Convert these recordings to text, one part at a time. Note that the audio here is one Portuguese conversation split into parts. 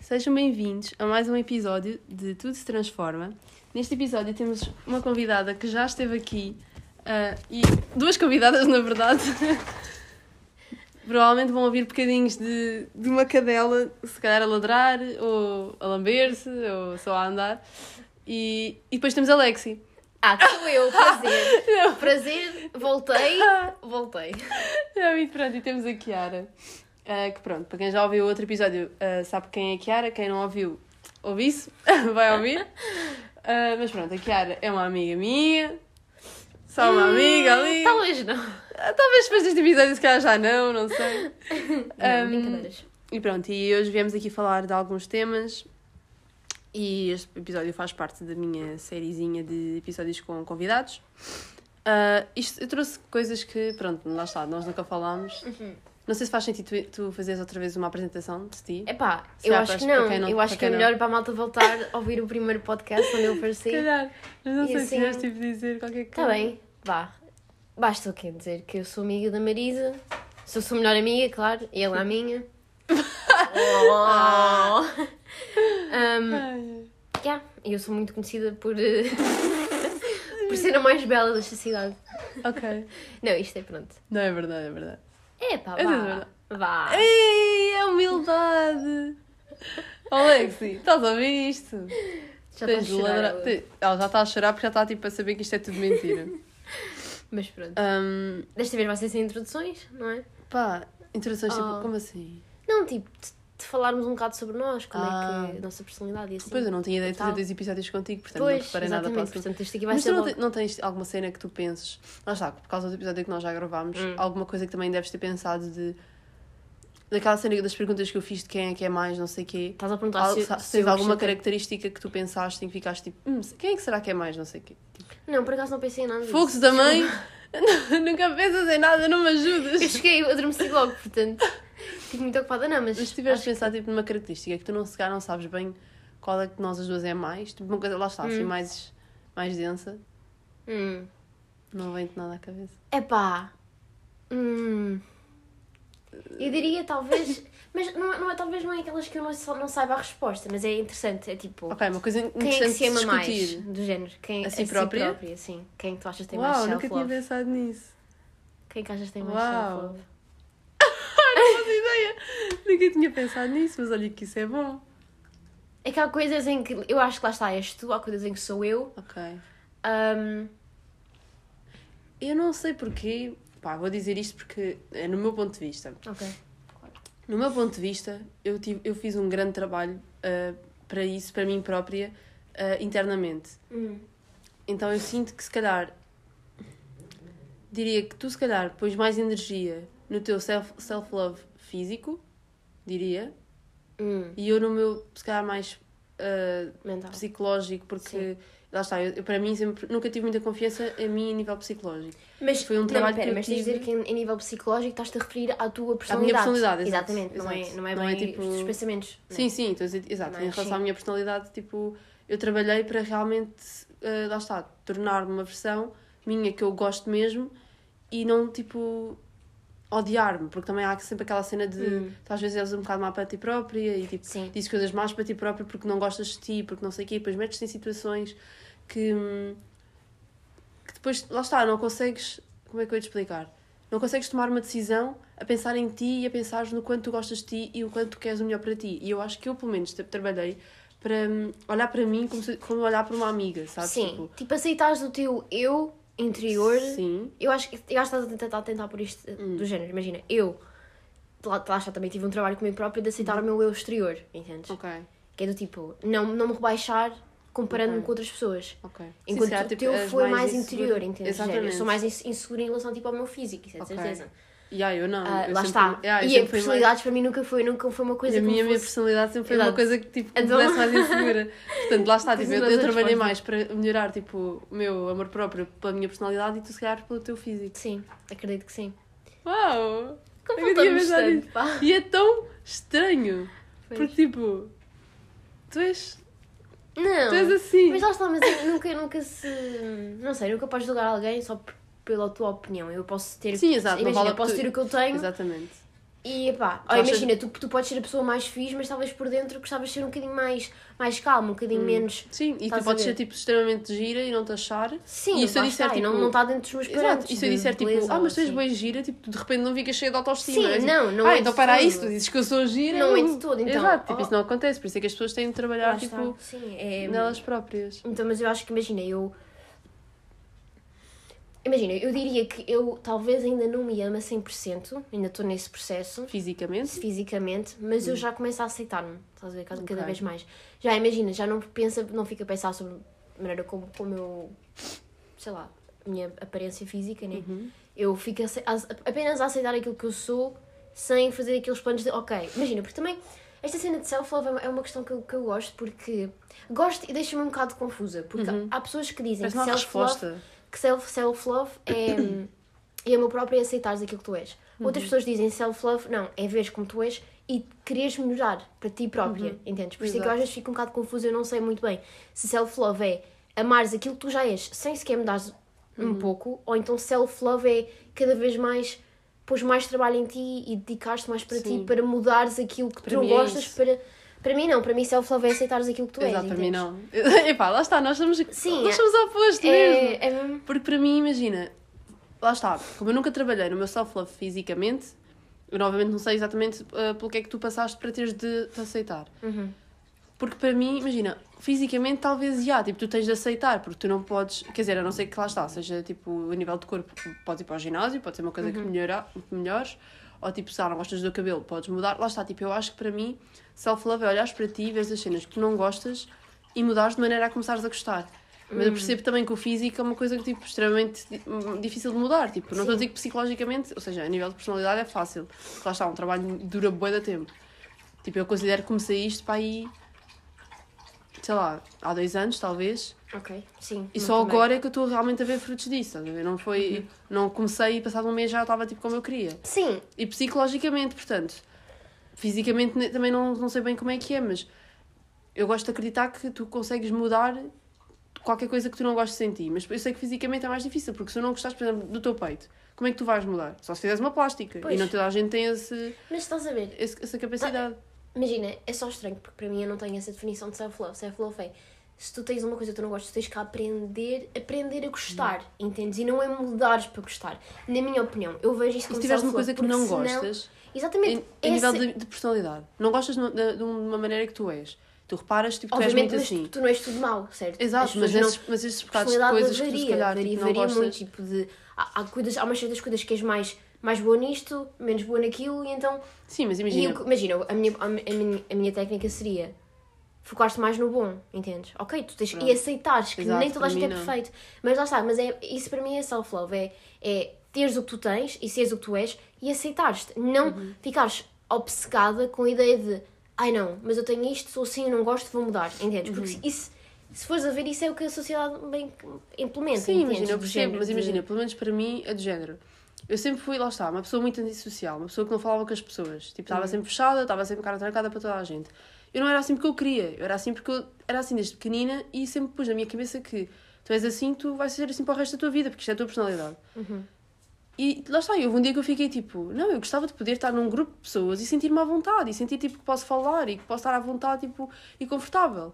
Sejam bem-vindos a mais um episódio de Tudo se Transforma. Neste episódio temos uma convidada que já esteve aqui ah, e duas convidadas, na verdade. Provavelmente vão ouvir bocadinhos de, de uma cadela, se calhar a ladrar, ou a lamber-se, ou só a andar. E, e depois temos a Lexi. Ah, que sou eu, prazer. Prazer, voltei, voltei. É, e pronto, e temos a Kiara. ah, que pronto, para quem já ouviu o outro episódio ah, sabe quem é a Kiara, quem não ouviu, ouve isso, vai ouvir. Ah, mas pronto, a Kiara é uma amiga minha, só uma amiga ali. Talvez não. Talvez depois deste episódio se calhar já não, não sei. Não, Um, brincadeiras. E pronto, e hoje viemos aqui falar de alguns temas e este episódio faz parte da minha sériezinha de episódios com convidados. Ah, isto, eu trouxe coisas que, pronto, lá está, nós nunca falámos. Uhum. Não sei se faz sentido tu, tu fazeres outra vez uma apresentação de ti. Epá, Se eu acho para- que não. não- Eu acho que é melhor para a malta voltar a ouvir o primeiro podcast onde eu Se apareci. calhar, mas não E sei se assim- queres tipo dizer qualquer coisa. Está bem, vá. Basta o quê? Dizer que eu sou amiga da Marisa. Sou sua melhor amiga, claro. E ela a minha. oh. um, yeah, eu sou muito conhecida por, eh, por ser a mais bela desta cidade. ok. Não, isto é pronto. Não é verdade, é verdade. É pá, É vá. verdade. Vá. Ei, é humildade! Alexi, estás a ouvir isto? Já Tens estou a chorar. ladrar- ela. te- Ela já está a chorar porque já está tipo, a saber que isto é tudo mentira. Mas pronto. Hum, Desta vez vai ser sem introduções, não é? pá, introduções tipo, Oh. como assim? Não, tipo, de, falarmos um bocado sobre nós, como Ah. é que é a nossa personalidade e assim. Pois eu não tinha ideia de fazer dois episódios contigo, portanto não Pois, preparei nada para. Portanto, isto aqui vai Mas tu ser não, logo... te- não tens alguma cena que tu penses, lá está, por causa do episódio que nós já gravámos, Hum. alguma coisa que também deves ter pensado de. daquela cena das perguntas que eu fiz de quem é que é mais, não sei o quê. Estás a perguntar Al- se, se, se tens eu alguma característica que tu pensaste em que ficaste tipo, hum, quem é que será que é mais, não sei o quê. Não, por acaso não pensei em nada. Fogo também. Nunca pensas em nada, não me ajudas. Eu cheguei, eu adormeci logo, portanto... Fico muito ocupada, não, mas... Mas se tiveres acho- pensado tipo, numa característica que tu não se calhar não sabes bem qual é que de nós as duas é mais, tipo uma coisa, lá está, assim, Hum. mais, mais densa, Hum. não vem-te nada à cabeça. Epá... Hum... Eu diria talvez... Mas não, é- não é, talvez não é aquelas que eu não, não saiba a resposta, mas é interessante, é tipo... Ok, uma coisa Quem é que interessante se ama de mais? discutir. Do género. Quem, A si própria? sim. Quem é que tu achas que tem mais Uau, nunca self-love? tinha pensado nisso. Quem é que achas que tem mais Uau. self-love? Não fazia ideia. Nunca tinha pensado nisso, mas olha que isso é bom. É que há coisas em que eu acho que lá está, és tu, há coisas em que sou eu. Ok. Ahm, Eu não sei porquê, pá, vou dizer isto porque é no meu ponto de vista. ok. No meu ponto de vista, eu, tive, eu fiz um grande trabalho ah, para isso, para mim própria, ah, internamente. Hum. Então eu sinto que se calhar diria que tu se calhar pões mais energia no teu self- self-love físico, diria, Hum. e eu no meu se calhar mais Mental. psicológico, porque Sim. lá está, eu, para mim sempre, nunca tive muita confiança em mim a nível psicológico. Mas Foi um não, trabalho que pera, eu mas de dizer tive- que em, nível psicológico estás-te a referir à tua À personalidade. minha personalidade, Exatamente, não, é, não é Não é bem tipo- os pensamentos. Não. Sim, sim, dizer, exato, Mas em relação sim. à minha personalidade, tipo, eu trabalhei para realmente, ah, lá está, tornar-me uma versão minha que eu gosto mesmo e não, tipo, odiar-me, porque também há sempre aquela cena de Hum. tu às vezes és um bocado má para ti própria e, tipo, Sim. dizes coisas más para ti própria porque não gostas de ti, porque não sei o quê, e depois metes-te em situações que, hum, que depois, lá está, não consegues, como é que eu ia te explicar? Não consegues tomar uma decisão a pensar em ti e a pensar no quanto tu gostas de ti e o quanto tu queres o melhor para ti. E eu acho que eu, pelo menos, tra- trabalhei para hum, olhar para mim como, se, como olhar para uma amiga, sabes? Sim, Tipo, tipo, aceitares o teu eu interior. sim. Eu acho que eu acho que estás a tentar, a tentar por isto Hum. do género. Imagina, eu lá, lá está, também tive um trabalho comigo próprio de aceitar o meu eu exterior, entendes? Ok, Que é do tipo, não, não me rebaixar comparando-me Ok. com outras pessoas. ok. Sim, Enquanto calhar, o tipo, teu és foi mais, insegura. interior, entendes? Género, Eu Exatamente. sou mais ins- insegura em relação tipo, ao meu físico, isso é de Ok. certeza. Yeah, eu não. Ah, eu lá sempre está. yeah, e a fui mais- personalidade para mim nunca foi, nunca foi uma coisa a que minha, me minha fosse... personalidade sempre foi uma Exato. coisa que tipo, me Então- tornasse mais insegura. Portanto, lá está, tipo, eu, eu uma trabalhei mais para melhorar tipo, o meu amor próprio pela minha personalidade e tu, se calhar, pelo teu físico. Sim, acredito que sim. Uau! Como tanto, pá. E é tão estranho. Pois. Porque, tipo, tu és. Não. Tu és assim. Mas lá está, mas eu nunca, nunca se. Não sei, nunca podes julgar alguém só por- pela tua opinião. Eu posso ter. Sim, exato, Imagina, vale eu posso tu- ter o que eu tenho Exatamente. e pá. Tu achas- imagina, tu, tu podes ser a pessoa mais fixe, mas talvez por dentro gostavas de ser um bocadinho mais, mais calmo, um bocadinho menos. Sim, e tu podes ser tipo extremamente gira e não te achar. Sim, E se eu disser, tipo- não está dentro dos meus parâmetros. Exato. E se eu disser tipo, beleza ah, mas tu és bem gira, tipo, de repente não ficas cheia de autoestima. Sim, é tipo, não, não Ah, é então para isso, tu dizes que eu sou gira. Não é de todo, então. Exato, tipo, Oh. isso não acontece, por isso é que as pessoas têm de trabalhar, tipo, Sim, é. nelas próprias. Então, mas eu acho que, imagina, eu. Imagina, eu diria que eu talvez ainda não me amo a 100%, ainda estou nesse processo, Fisicamente. fisicamente, mas eu já começo a aceitar-me, estás a ver, cada, cada Ok. vez mais. Já imagina, já não pensa, não fica a pensar sobre a maneira como, como eu, sei lá, a minha aparência física, né? Uhum. Eu fico a, a- apenas a aceitar aquilo que eu sou, sem fazer aqueles planos de, ok, imagina, porque também esta cena de self-love é uma- é questão que eu, que eu gosto, porque gosto e deixa-me um bocado confusa, porque há pessoas que dizem Parece que self-love resposta. Que self- self-love é, é amor próprio e aceitares aquilo que tu és. Outras Uhum. pessoas dizem self-love, não, é veres como tu és e quereres melhorar para ti própria, entendes? Por isso é que eu Uhum. Às vezes fico um bocado confusa, eu não sei muito bem se self-love é amares aquilo que tu já és sem sequer mudares Uhum. um pouco, ou então self-love é cada vez mais pôs mais trabalho em ti e dedicaste mais para Sim. ti para mudares aquilo que Para tu é gostas isso. para para mim não, para mim self-love é aceitares aquilo que tu és. Exato, para mim não. Epá, lá está, nós somos, Sim, nós é- somos opostos mesmo. É, é mesmo. Porque para mim, imagina, lá está, como eu nunca trabalhei no meu self-love fisicamente, eu novamente não sei exatamente uh, pelo que é que tu passaste para teres de te aceitar. Uhum. Porque para mim, imagina, fisicamente talvez já, tipo, tu tens de aceitar, porque tu não podes, quer dizer, a não ser que lá está, seja tipo a nível de corpo, podes ir para o ginásio, pode ser uma coisa que melhora, que melhores, ou tipo, se ah, não gostas do cabelo, podes mudar. Lá está, tipo, eu acho que para mim, self-love é olhares para ti e veres as cenas que tu não gostas e mudares de maneira a começares a gostar. Mas eu percebo também que o físico é uma coisa que, tipo, extremamente di- difícil de mudar. Tipo, não estou a dizer que psicologicamente, ou seja, a nível de personalidade é fácil. Lá está, um trabalho dura bué da tempo. Tipo, eu considero que comecei isto para aí, sei lá, há dois anos, talvez. Ok, sim. E só também. agora é que eu estou realmente a ver frutos disso, estás a ver? Não foi... Não comecei e passado um mês já estava, tipo, como eu queria. Sim, E psicologicamente, portanto, fisicamente também não, não sei bem como é que é, mas eu gosto de acreditar que tu consegues mudar qualquer coisa que tu não gostes de sentir. Mas eu sei que fisicamente é mais difícil, porque se não gostares, por exemplo, do teu peito, como é que tu vais mudar? Só se fizeres uma plástica. Pois. E não toda a gente tem esse, mas estás a ver, esse- essa capacidade. Imagina, é só estranho, porque para mim eu não tenho essa definição de self-love. Self-love é, se tu tens uma coisa que tu não gostas, tu tens que aprender, aprender a gostar, entendes? E não é mudares para gostar. Na minha opinião, eu vejo isso E como se tiveres uma coisa que não gostas, Exatamente. em, em nível de, de personalidade, não gostas no- de, de uma maneira que tu és, tu reparas, tipo, tu és Obviamente, muito mas assim. tu, não és tudo mau, certo? Exato, mas pessoas não- esses, mas esses bocados de coisas que tu varia, se calhar varia, tipo, não varia gostas. muito, tipo de... Há, há, coisas, há umas certas coisas que és mais, mais boa nisto, menos boa naquilo, e então... Sim, mas imagina, eu- imagina, a minha, a, minha, a minha técnica seria focar-te mais no bom, entendes? Ok, tu tens Pronto. e aceitares que Exato, nem toda a gente é perfeito. Mas lá está, mas é, isso para mim é self-love, é, é teres o que tu tens e seres o que tu és e aceitares-te. Não Uhum. ficares obcecada com a ideia de ai não, mas eu tenho isto, sou assim, eu não gosto, vou mudar, entendes? Porque Uhum. isso, se fores a ver, isso é o que a sociedade bem implementa, Sim, imagina, eu Do percebo, mas imagina, pelo menos para mim é de género. Eu sempre fui, lá está, uma pessoa muito antissocial, uma pessoa que não falava com as pessoas. Tipo, estava Uhum. sempre fechada, estava sempre cara trancada para toda a gente. Eu não era assim porque eu queria, eu era assim porque eu era assim desde pequenina e sempre pus na minha cabeça que tu és assim, tu vais ser assim para o resto da tua vida, porque isto é a tua personalidade. Uhum. E lá está, houve um dia que eu fiquei tipo, não, eu gostava de poder estar num grupo de pessoas e sentir-me à vontade, e sentir tipo que posso falar e que posso estar à vontade tipo, e confortável.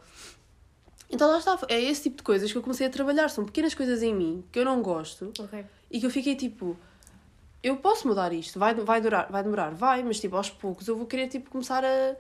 Então lá está, é esse tipo de coisas que eu comecei a trabalhar, são pequenas coisas em mim que eu não gosto Ok. e que eu fiquei tipo, eu posso mudar isto, vai, vai, durar, vai demorar, vai, mas tipo aos poucos eu vou querer tipo começar a,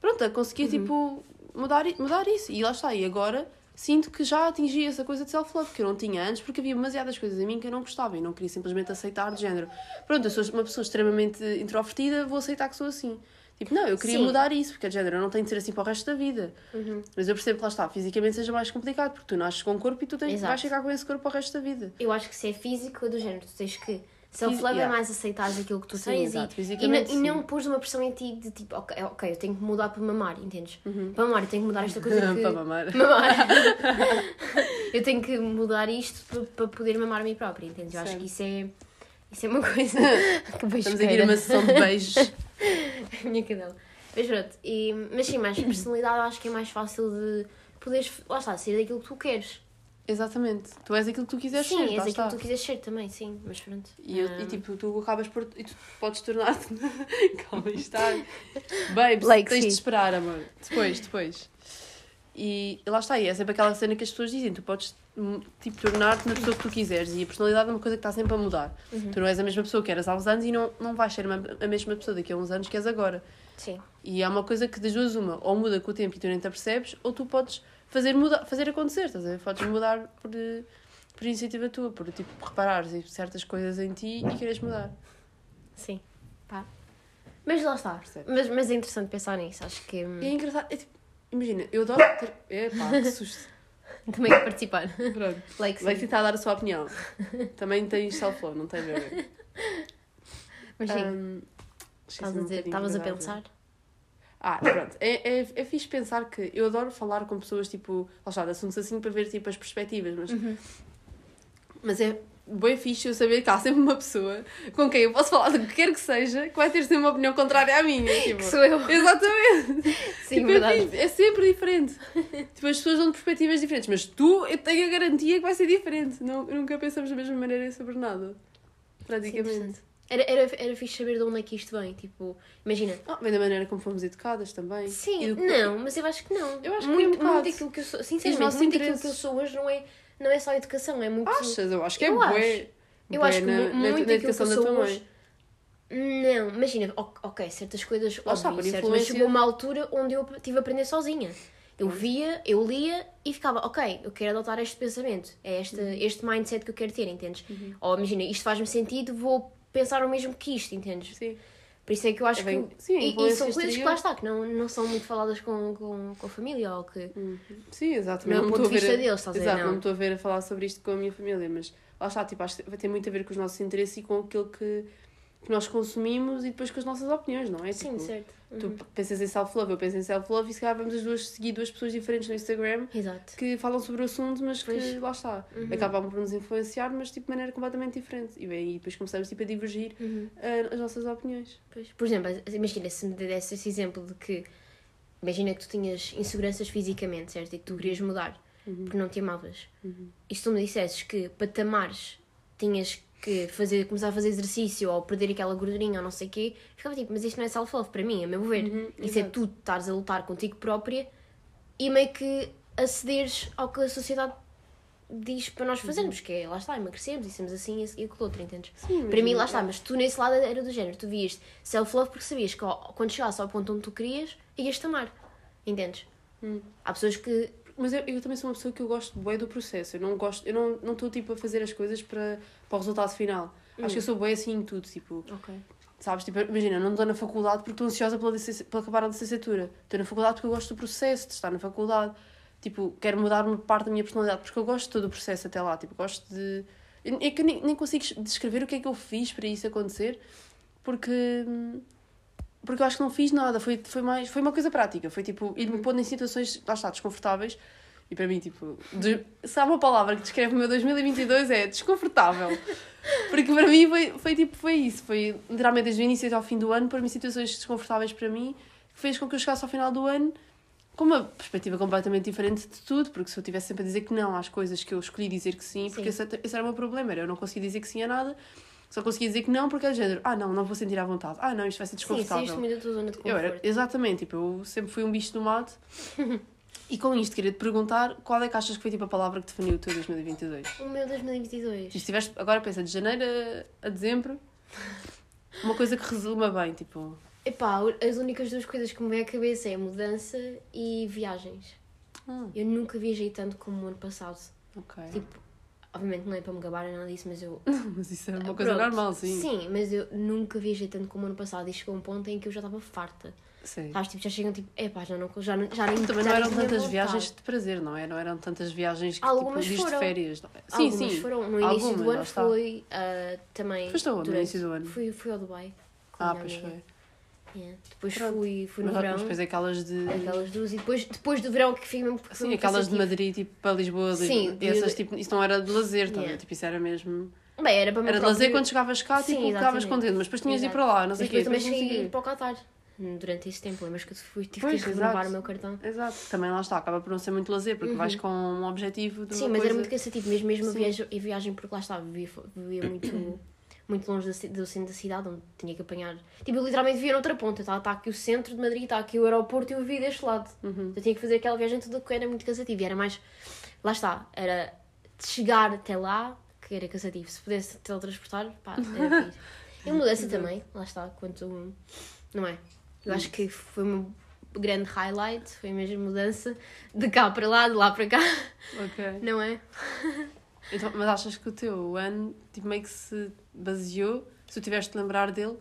pronto, a conseguir tipo mudar, mudar isso. E lá está, e agora sinto que já atingi essa coisa de self-love que eu não tinha antes porque havia demasiadas coisas em mim que eu não gostava e não queria simplesmente aceitar de género. Pronto, eu sou uma pessoa extremamente introvertida, vou aceitar que sou assim. Tipo, não, eu queria Sim. mudar isso, porque é de género, eu não tenho de ser assim para o resto da vida. Uhum. Mas eu percebo que lá está, fisicamente seja mais complicado, porque tu nasces com um corpo e tu tens, Exato. vais chegar com esse corpo para o resto da vida. Eu acho que se é físico, é do género, tu tens que. Self-love yeah. é mais aceitares aquilo que tu Sim, tens exato, e, e, não, sim. pôs uma pressão em ti de tipo, ok, ok, eu tenho que mudar para mamar, entendes? Para mamar, eu tenho que mudar esta coisa que. Uhum. para mamar. mamar. eu tenho que mudar isto para, para poder mamar a mim própria, entendes? Eu acho Certo. que isso é. Isso é uma coisa. que Estamos beijeira. aqui numa sessão de beijos. a minha cadela. Mas pronto, e, mas sim, mais personalidade acho que é mais fácil de poderes, lá está, ser daquilo que tu queres. Exatamente. Tu és aquilo que tu quiseres sim, ser, és lá aquilo está. que tu quiseres ser também, sim, mas pronto. E, eu- Ah, e, tipo, tu acabas por. E tu podes tornar-te. Calma, está. Babes, Like, tens de sim. esperar, amor. Depois, depois. E lá está, e é sempre aquela cena que as pessoas dizem: tu podes, hum, tipo, tornar-te na pessoa que tu quiseres. E a personalidade é uma coisa que está sempre a mudar. Uhum. Tu não és a mesma pessoa que eras há uns anos e não, não vais ser a mesma pessoa daqui a uns anos que és agora. Sim, E é uma coisa que das duas uma, ou muda com o tempo e tu nem te apercebes, ou tu podes fazer, mudar, fazer acontecer, estás a ver? Podes mudar por, eh, por iniciativa tua, por tipo, reparares certas coisas em ti e queres mudar. sim. Pá. Mas lá está. Percebes? Mas, mas é interessante pensar nisso, acho que hum, é engraçado, é tipo, imagina, eu adoro ter. Epá, que susto. também quero participar. Pronto. Vai sim. tentar dar a sua opinião. Também tens self-love, não tem a ver. Mas sim, Ahm, estavas esqueci-me a dizer, estavas a pensar. Ah, pronto. É, é, é fixe pensar que eu adoro falar com pessoas tipo, lá está, de assuntos assim para ver tipo as perspectivas, mas, Uhum. mas é bem fixe eu saber que há sempre uma pessoa com quem eu posso falar do que quer que seja que vai ter sempre uma opinião contrária à minha. Tipo, Que sou eu. Exatamente. Sim, Tipo, é, verdade. fixe, é sempre diferente. tipo, as pessoas dão perspectivas diferentes, mas tu, eu tenho a garantia que vai ser diferente. Não, nunca pensamos da mesma maneira sobre nada. Sim, Praticamente. interessante. Era, era, era fixe saber de onde é que isto vem. Tipo, imagina. Ah, vem da maneira como fomos educadas também. Sim, do- não, mas eu acho que não. Eu acho que muito, é um muito aquilo que eu sou. Sinceramente, muito aquilo que eu sou hoje não é, não é só educação, é muito. Achas? Eu acho que é Eu bué. Eu bué acho que na, mu- na- muito na aquilo que eu educação da sou tua mãe. hoje. Não, imagina, ok, certas coisas, está, óbvio, por certo, mas chegou uma altura onde eu tive a aprender sozinha. Eu via, eu lia e ficava, ok, eu quero adotar este pensamento, é este, Uhum. este mindset que eu quero ter, entendes? Ou imagina, isto faz-me sentido, vou pensar o mesmo que isto, entendes? Sim. Por isso é que eu acho É bem- que. sim, e, e são coisas que exterior. lá está, que não, não são muito faladas com, com, com a família ou que. Sim, exato. Não é o me ponto estou de a ver vista a- deles, estás a ver? Exato, Não. não estou a ver a falar sobre isto com a minha família, mas lá está, tipo, acho que vai ter muito a ver com os nossos interesses e com aquilo que, que nós consumimos e depois com as nossas opiniões, não é? Sim, Tipo, certo. Tu Uhum. pensas em self-love, eu penso em self-love e se calhar vamos as duas seguir duas pessoas diferentes no Instagram Exato. que falam sobre o assunto, mas que Pois. lá está. Uhum. Acabam por nos influenciar, mas tipo de maneira completamente diferente. E, bem, e depois começamos tipo, a divergir Uhum. ah, as nossas opiniões. Pois. Por exemplo, imagina se me desse esse exemplo de que. Imagina que tu tinhas inseguranças fisicamente, certo? E que tu querias mudar porque não te amavas. Uhum. E se tu me dissesses que para te amares tinhas que fazer, começar a fazer exercício ou perder aquela gordurinha ou não sei o quê, ficava tipo, mas isto não é self-love para mim, a meu ver. Uhum, Isso é exato. tu estares a lutar contigo própria e meio que acederes ao que a sociedade diz para nós fazermos, que é, lá está, emagrecemos e sermos assim e aquilo outro, entendes? Sim, Para mim, imagina, lá está, é. mas tu nesse lado era do género, tu vias self-love porque sabias que quando chegasse ao ponto onde tu querias, ias-te amar, entendes? Hum. Há pessoas que Mas eu, eu também sou uma pessoa que eu gosto bem do processo. Eu não gosto, eu não não estou tipo a fazer as coisas para, para o resultado final. Acho que eu sou bem assim em tudo, tipo, sabes? Tipo, imagina, eu não estou na faculdade porque estou ansiosa pela, pela acabar a licenciatura. Estou na faculdade porque eu gosto do processo de estar na faculdade. Tipo, quero mudar uma parte da minha personalidade porque eu gosto de todo o processo até lá. Tipo, gosto de. É que eu nem, nem consigo descrever o que é que eu fiz para isso acontecer porque. Porque eu acho que não fiz nada. Foi, foi, mais, foi uma coisa prática. Foi tipo, ir-me pondo em situações, lá está, desconfortáveis. E para mim, tipo, de, se há uma palavra que descreve o meu 2022 é desconfortável. Porque para mim foi, foi tipo, foi isso. Foi literalmente desde o início até ao fim do ano, pôr-me em situações desconfortáveis para mim, que fez com que eu chegasse ao final do ano com uma perspectiva completamente diferente de tudo. Porque se eu tivesse sempre a dizer que não às coisas que eu escolhi dizer que sim, porque Sim. esse, esse era o meu problema, era eu não conseguia dizer que sim a nada, só conseguia dizer que não porque era de género, ah não, não vou sentir à vontade, ah não, isto vai ser Sim, desconfortável. saíste muito da tua zona de Eu conforto. era, exatamente, tipo, eu sempre fui um bicho do mato. e com isto queria te perguntar qual é que achas que foi tipo a palavra que definiu o teu 2022? O meu 2022. Se estiveste, agora pensa, de janeiro a, a dezembro, uma coisa que resuma bem, tipo. Epá, as únicas duas coisas que me vêm à cabeça é mudança e viagens. Ah, Eu nunca viajei tanto como o ano passado. ok. Tipo, obviamente não é para me gabar nada disso, mas eu. Mas isso é uma coisa Pronto. normal, sim. Sim, mas eu nunca viajei tanto como ano passado e chegou um ponto em que eu já estava farta. Sim. Sabes, tipo, já chegam tipo, epá, já não, já, já nem Também já não eram tantas viagens de prazer, não é? Não eram tantas viagens que Algumas tipo, dias de foram. férias. não é? Sim, Algumas sim. foram. No início Algumas, do ano foi ah, também. Foste aonde no início do ano? Fui, fui ao Dubai. Ah, pois amiga. foi. Yeah. Depois Pronto. fui, fui no Mas, verão. mas depois aquelas de. Aquelas duas e depois, depois do verão que fiquei mesmo. Sim, aquelas de. Madrid, tipo, para Lisboa. Sim, Sim, de- essas, tipo, isso não era de lazer, tá? Yeah. tipo, isso era mesmo. Bem, era para mim Era de lazer quando chegavas cá, Sim, tipo, ficavas exatamente. contente, mas depois tinhas de ir Exato. para lá, não sei Mas o quê. depois também cheguei para o Qatar. durante esse tempo. Lembras que eu fui, tive Pois, que renovar exato. o meu cartão? Exato. Também lá está, acaba por não ser muito lazer, porque vais com um objetivo de Uhum. Sim, uma mas coisa... era muito cansativo, mesmo, mesmo a, Sim. viagem, a viagem, porque lá estava, vivia, vivia muito, muito longe da do centro da cidade, onde tinha que apanhar. Tipo, eu literalmente vivia noutra ponta, está tá aqui o centro de Madrid, está aqui o aeroporto e eu vivia deste lado. Uhum. Eu tinha que fazer aquela viagem toda que era muito cansativo e era mais. Lá está, era chegar até lá que era cansativo. Se pudesse teletransportar, pá, era fixe. E mudança também, lá está, quanto. Não é? Eu acho que foi uma grande highlight, foi mesmo mudança de cá para lá, de lá para cá, Ok. não é? Então, mas achas que o teu ano tipo, meio que se baseou, se tu tiveste de lembrar dele,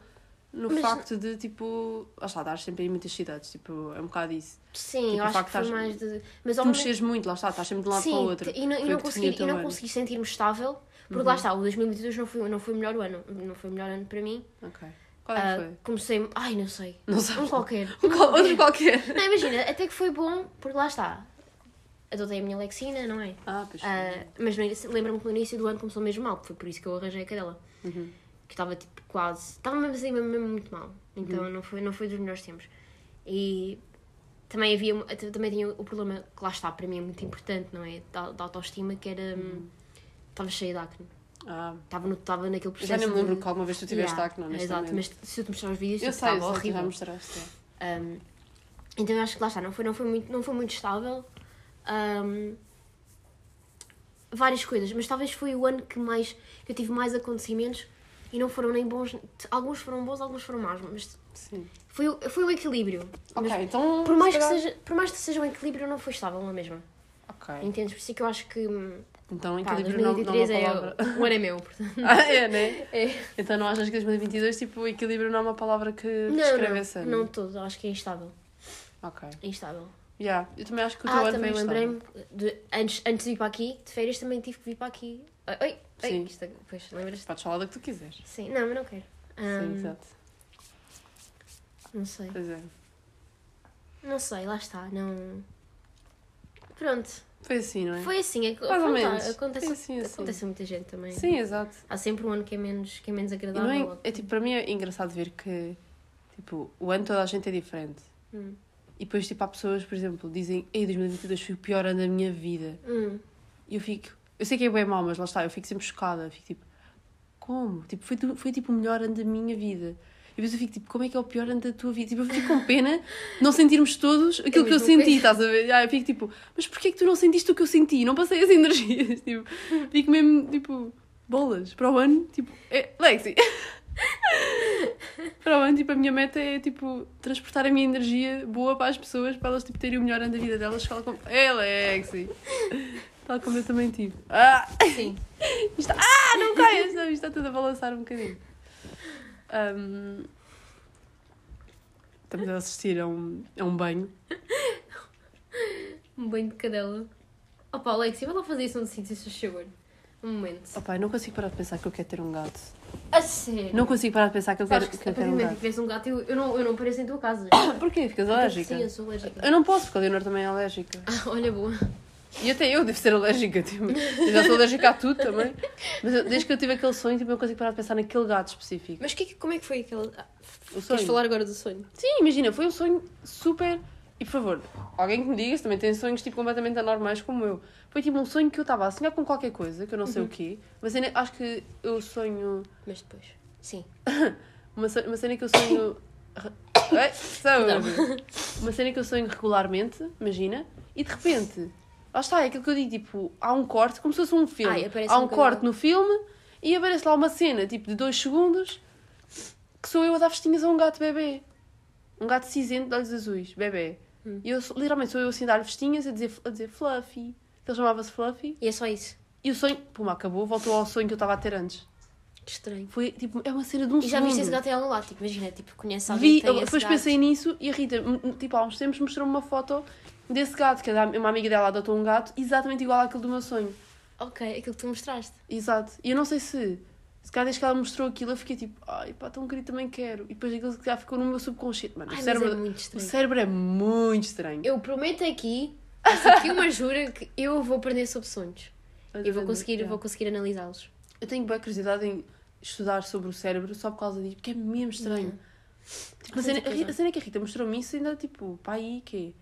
no Mas- facto de, tipo, lá está, estás sempre em muitas cidades, tipo, é um bocado isso. Sim, Tipo, eu acho que foi mais de. Mas Tu mexes muito, lá está, estás sempre de um lado Sim, para o outro. e não, e não consegui, e não consegui sentir-me estável, porque Uhum. lá está, o 2022 não foi, não foi o melhor ano, não foi o melhor ano para mim. Ok. Qual é que Ah, foi? comecei, ai, não sei, Não sabes? um qualquer. Um qual- Outro qualquer. Não, imagina, até que foi bom, porque lá está. Adotei a minha Lexina, não é? Ah, pois Ah, mas início- lembro-me que no início do ano começou mesmo mal, foi por isso que eu arranjei a cadela. Uhum. Que estava tipo quase. Estava mesmo assim, mesmo, muito mal. Então Uhum. não, foi, não foi dos melhores tempos. E também havia. Também tinha o problema que lá está, para mim é muito importante, não é? Da, da autoestima, que era. hum, Estava cheia de acne. Ah, Estava, no, estava naquele eu processo. já nem me lembro de... que alguma vez tu tiveste Yeah, acne, Exato, honestamente. mas se eu te mostrar os vídeos, Eu tipo, sei, eu estava sei, tu já mostraste. é. Um, então eu acho que lá está, não foi, não foi, muito, não foi muito estável. Um, várias coisas, mas talvez foi o ano que mais que eu tive mais acontecimentos e não foram nem bons. Alguns foram bons, alguns foram maus, mas Sim. foi, o- foi um equilíbrio. Ok, Mas então. por, mais que seja, por mais que seja um equilíbrio, não foi estável na mesma. Ok. Entendes? Por isso é que eu acho que Então, pá, equilíbrio não, não é 2023 uma é, palavra. o ano é meu, portanto. Ah, é, né? É. Então não achas que 2022, tipo, o equilíbrio não é uma palavra que Não, descreve esse não, ano? não todo, acho que é instável. Ok. É instável. Yeah, eu também acho que o teu Ah, ano também lembrei-me, de- antes, antes de vir para aqui, de férias também tive que vir para aqui. Oi, oi, oi, Sim. isto, é- pois, lembras-te? Podes falar do que tu quiseres. Sim, não, mas não quero. Sim, Ahm, exato. não sei. Pois é. Não sei, lá está, não... Pronto, Foi assim, não é? foi assim. ac- Mais ou menos. Acontece, Foi assim, assim. acontece muita gente também. Sim, exato. Há sempre um ano que é menos, que é menos E agradável. é, é tipo, para mim é engraçado ver que, tipo, o ano toda a gente é diferente. Hum. E depois, tipo, há pessoas, por exemplo, dizem, ei, 2022 foi o pior ano da minha vida. Hum, E eu fico, eu sei que é bem mau, mas lá está, eu fico sempre chocada. Eu fico tipo, como? Tipo, foi, foi tipo o melhor ano da minha vida. E depois eu fico tipo, como é que é o pior ano da tua vida? Tipo, eu fico com pena de não sentirmos todos aquilo que eu senti, coisa. estás a ver? Ah, eu fico tipo, mas porquê que tu não sentiste o que eu senti? Não passei as energias. Tipo, fico mesmo, tipo, bolas. Para o ano, tipo, é, Lexi. para o ano, tipo, a minha meta é, tipo, transportar a minha energia boa para as pessoas, para elas, tipo, terem o melhor ano da vida delas. Tal como... É, Lexi. Tal como eu também tive. Ah! sim. Isto... Ah, não caias! Não, isto está tudo a balançar um bocadinho. Ahm, Estamos a assistir a um, a um banho. Um banho de cadela. Opa, Alexia, vai lá fazer isso onde sinto se favor. Um momento. Oh, pai, não consigo parar de pensar que eu quero ter um gato. A sério? Não consigo parar de pensar que eu quero, Sabes que, que a eu partir quero do um momento que um gato, eu, eu, não, eu não apareço em tua casa. Porquê? Ficas alérgica? Sim, eu sou alérgica. Eu não posso, porque a Leonor também é alérgica. Ah, olha, boa. E até eu devo ser alérgica. Tipo, eu já sou alérgica a tudo também. Mas eu- desde que eu tive aquele sonho, tipo, eu não consigo parar de pensar naquele gato específico. Mas que, como é que foi aquele. Ah, O sonho. queres falar agora do sonho? Sim, imagina, foi um sonho super. E por favor, alguém que me diga se também tem sonhos tipo, completamente anormais como eu. Foi tipo um sonho que eu estava a sonhar com qualquer coisa, que eu não sei o quê, mas cena- acho que eu sonho. Mas depois. Sim. Uma, so- uma cena que eu sonho. Saúde! Uma cena que eu sonho regularmente, imagina, e de repente, lá está, é aquilo que eu digo, tipo, há um corte, como se fosse um filme. Ai, há um um corte no filme e aparece lá uma cena, tipo, de dois segundos, que sou eu a dar festinhas a um gato bebê. Um gato cinzento de olhos azuis, bebê. Hum. E eu, literalmente, sou eu assim a dar festinhas, a dizer, a dizer Fluffy. Ele chamava-se Fluffy. E é só isso. E o sonho, puma, acabou, voltou ao sonho que eu estava a ter antes. Que estranho. Foi, tipo, é uma cena de um E já segundo. viste esse gato em algum lado? Tipo, imagina, tipo, conhece alguém Vi, que tem esse depois gato. pensei nisso e a Rita, tipo, há uns tempos mostrou-me uma foto desse gato, que a- uma amiga dela adotou um gato exatamente igual àquele do meu sonho. Ok, aquilo que tu mostraste. Exato. E eu não sei se, se cada vez que ela mostrou aquilo, eu fiquei tipo, ai pá, tão querido, também quero. E depois aquilo já ficou no meu subconsciente. Mano, Ai, o, mas cérebro, é muito o estranho. cérebro é muito estranho. Eu prometo aqui, faço aqui uma jura que eu vou aprender sobre sonhos. E vou conseguir, vou conseguir analisá-los. Eu tenho boa curiosidade em estudar sobre o cérebro só por causa disso, porque é mesmo estranho. Tipo, a, cena, a, Rita- a cena é que a Rita mostrou-me isso ainda, tipo, pá, aí, quê?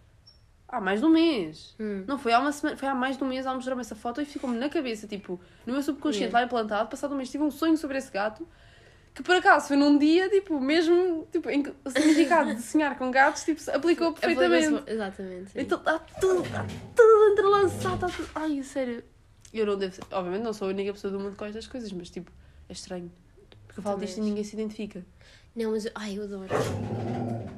Há mais de um mês. Hum. Não, foi há uma semana, foi há mais de um mês ela mostrou-me essa foto e ficou-me na cabeça, tipo, no meu subconsciente Yeah. lá implantado, passado um mês tive um sonho sobre esse gato, que por acaso foi num dia, tipo, mesmo, tipo, em que o significado de sonhar com gatos, tipo, se aplicou perfeitamente. Exatamente. sim. Então está tudo, está tudo entrelaçado, está tudo. Ai, sério. Eu não devo ser. Obviamente não sou a única pessoa do mundo com estas coisas, mas tipo, é estranho. Porque eu falo disto e ninguém se identifica. Não, mas eu, ai, eu adoro.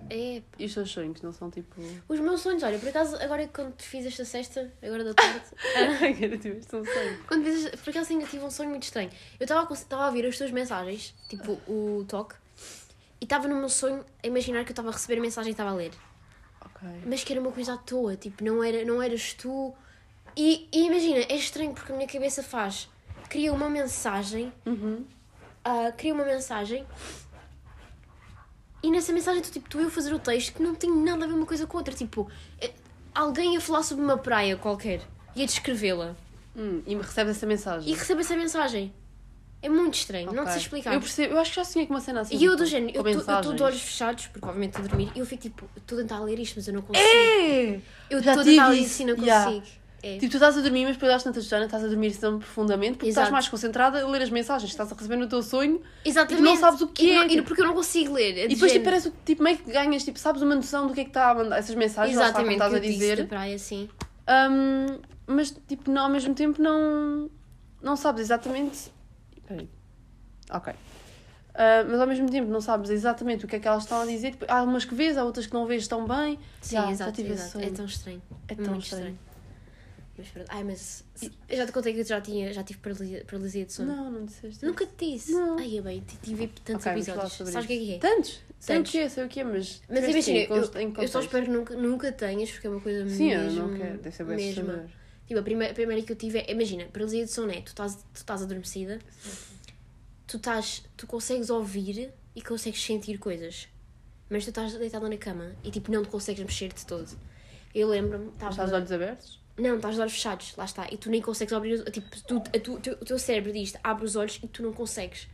É, E os seus sonhos não são tipo. os meus sonhos, olha, por acaso, agora quando te fiz esta cesta, agora da tarde, Ai, era tipo, é um sonho. quando fiz, por acaso eu tive um sonho muito estranho. Eu estava a ouvir as tuas mensagens, tipo o toque, e estava no meu sonho a imaginar que eu estava a receber a mensagem e estava a ler. Ok. Mas que era uma coisa à toa, tipo, não, era, não eras tu. E, e imagina, é estranho porque a minha cabeça faz, cria uma mensagem Uhum. ah, cria uma mensagem nessa mensagem tu, tipo, tu eu fazer o texto que não tem nada a ver uma coisa com outra. Tipo, é- alguém a falar sobre uma praia qualquer e a descrevê-la Hum, e me recebe essa mensagem. e recebe essa mensagem. É muito estranho, não te sei explicar. Eu percebo, eu acho que já sonhei com uma cena assim. E eu tipo, do género, eu estou de olhos fechados, porque obviamente estou a dormir, e eu fico tipo, estou a tentar ler isto, mas eu não consigo. É! eu estou a tentar ler isso, isto e não yeah. É. Tipo, tu estás a dormir, mas depois das tantas Jana, estás a dormir tão profundamente porque estás Exato. mais concentrada a ler as mensagens que estás a receber no teu sonho Exatamente. e tu não sabes o que E é, não- tipo- porque eu não consigo ler. é E de depois tipo, parece que tipo, meio que ganhas, tipo, sabes uma noção do que é que está a mandar essas mensagens, Exatamente, estás a dizer. da praia, sim. Hum, mas tipo, não, ao mesmo tempo não, não sabes exatamente. Peraí. Ok. Ah, mas ao mesmo tempo não sabes exatamente o que é que elas estão a dizer. Tipo, Há umas que vês, há outras que não vês tão bem. Sim, já exato, exato. É tão estranho. É tão muito estranho. Mas pronto. Ai, mas eu já te contei que eu já, tinha, já tive paralisia, paralisia de sono. Não, não disseste. Nunca te disse. Não. Ai, é bem, tive tantos Ok, vamos falar episódios. Sabes o que é que é? Tantos? Sei o que é, sei o que é, mas. Mas imagina, eu, eu só espero que nunca, nunca tenhas, porque é uma coisa Sim, eu mesmo... não quero, deve ser bem assustador. Tipo, a primeira, a primeira que eu tive é, imagina, paralisia de sono é, tu estás, tu estás adormecida, tu estás, tu consegues ouvir e consegues sentir coisas, mas tu estás deitada na cama e tipo, não te consegues mexer de todo. Eu lembro-me. Estás de olhos abertos? Não, estás de olhos fechados, lá está. E tu nem consegues abrir os Tipo, tu, a tu- tu- o teu cérebro diz abre os olhos e tu não consegues.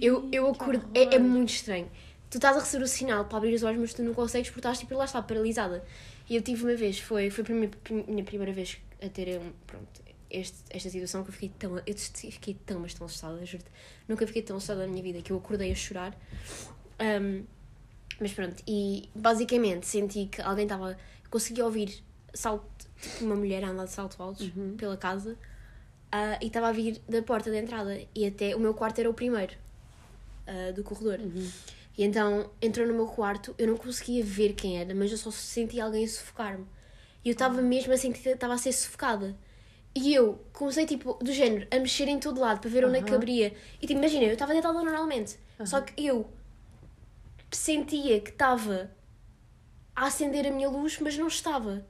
Eu, eu que acordo. É, é muito estranho. Tu estás a receber o sinal para abrir os olhos, mas tu não consegues porque estás tipo lá está, paralisada. E eu tive uma vez, foi, foi a minha, minha primeira vez a ter um, pronto, este, esta situação que eu fiquei tão. Eu fiquei tão, mas tão assustada, juro-te. Nunca fiquei tão assustada na minha vida que eu acordei a chorar. Um, mas pronto, e basicamente senti que alguém estava. Conseguia ouvir salto, uma mulher a andar de salto altos pela casa ah, e estava a vir da porta de entrada. E até o meu quarto era o primeiro ah, do corredor. E então entrou no meu quarto, eu não conseguia ver quem era, mas eu só sentia alguém a sufocar-me. E eu estava mesmo a sentir que estava a ser sufocada. E eu comecei, tipo, do género, a mexer em todo lado para ver onde é que Aham. abria. E tipo, imagina, eu estava deitada normalmente. Só que eu sentia que estava a acender a minha luz, mas não estava.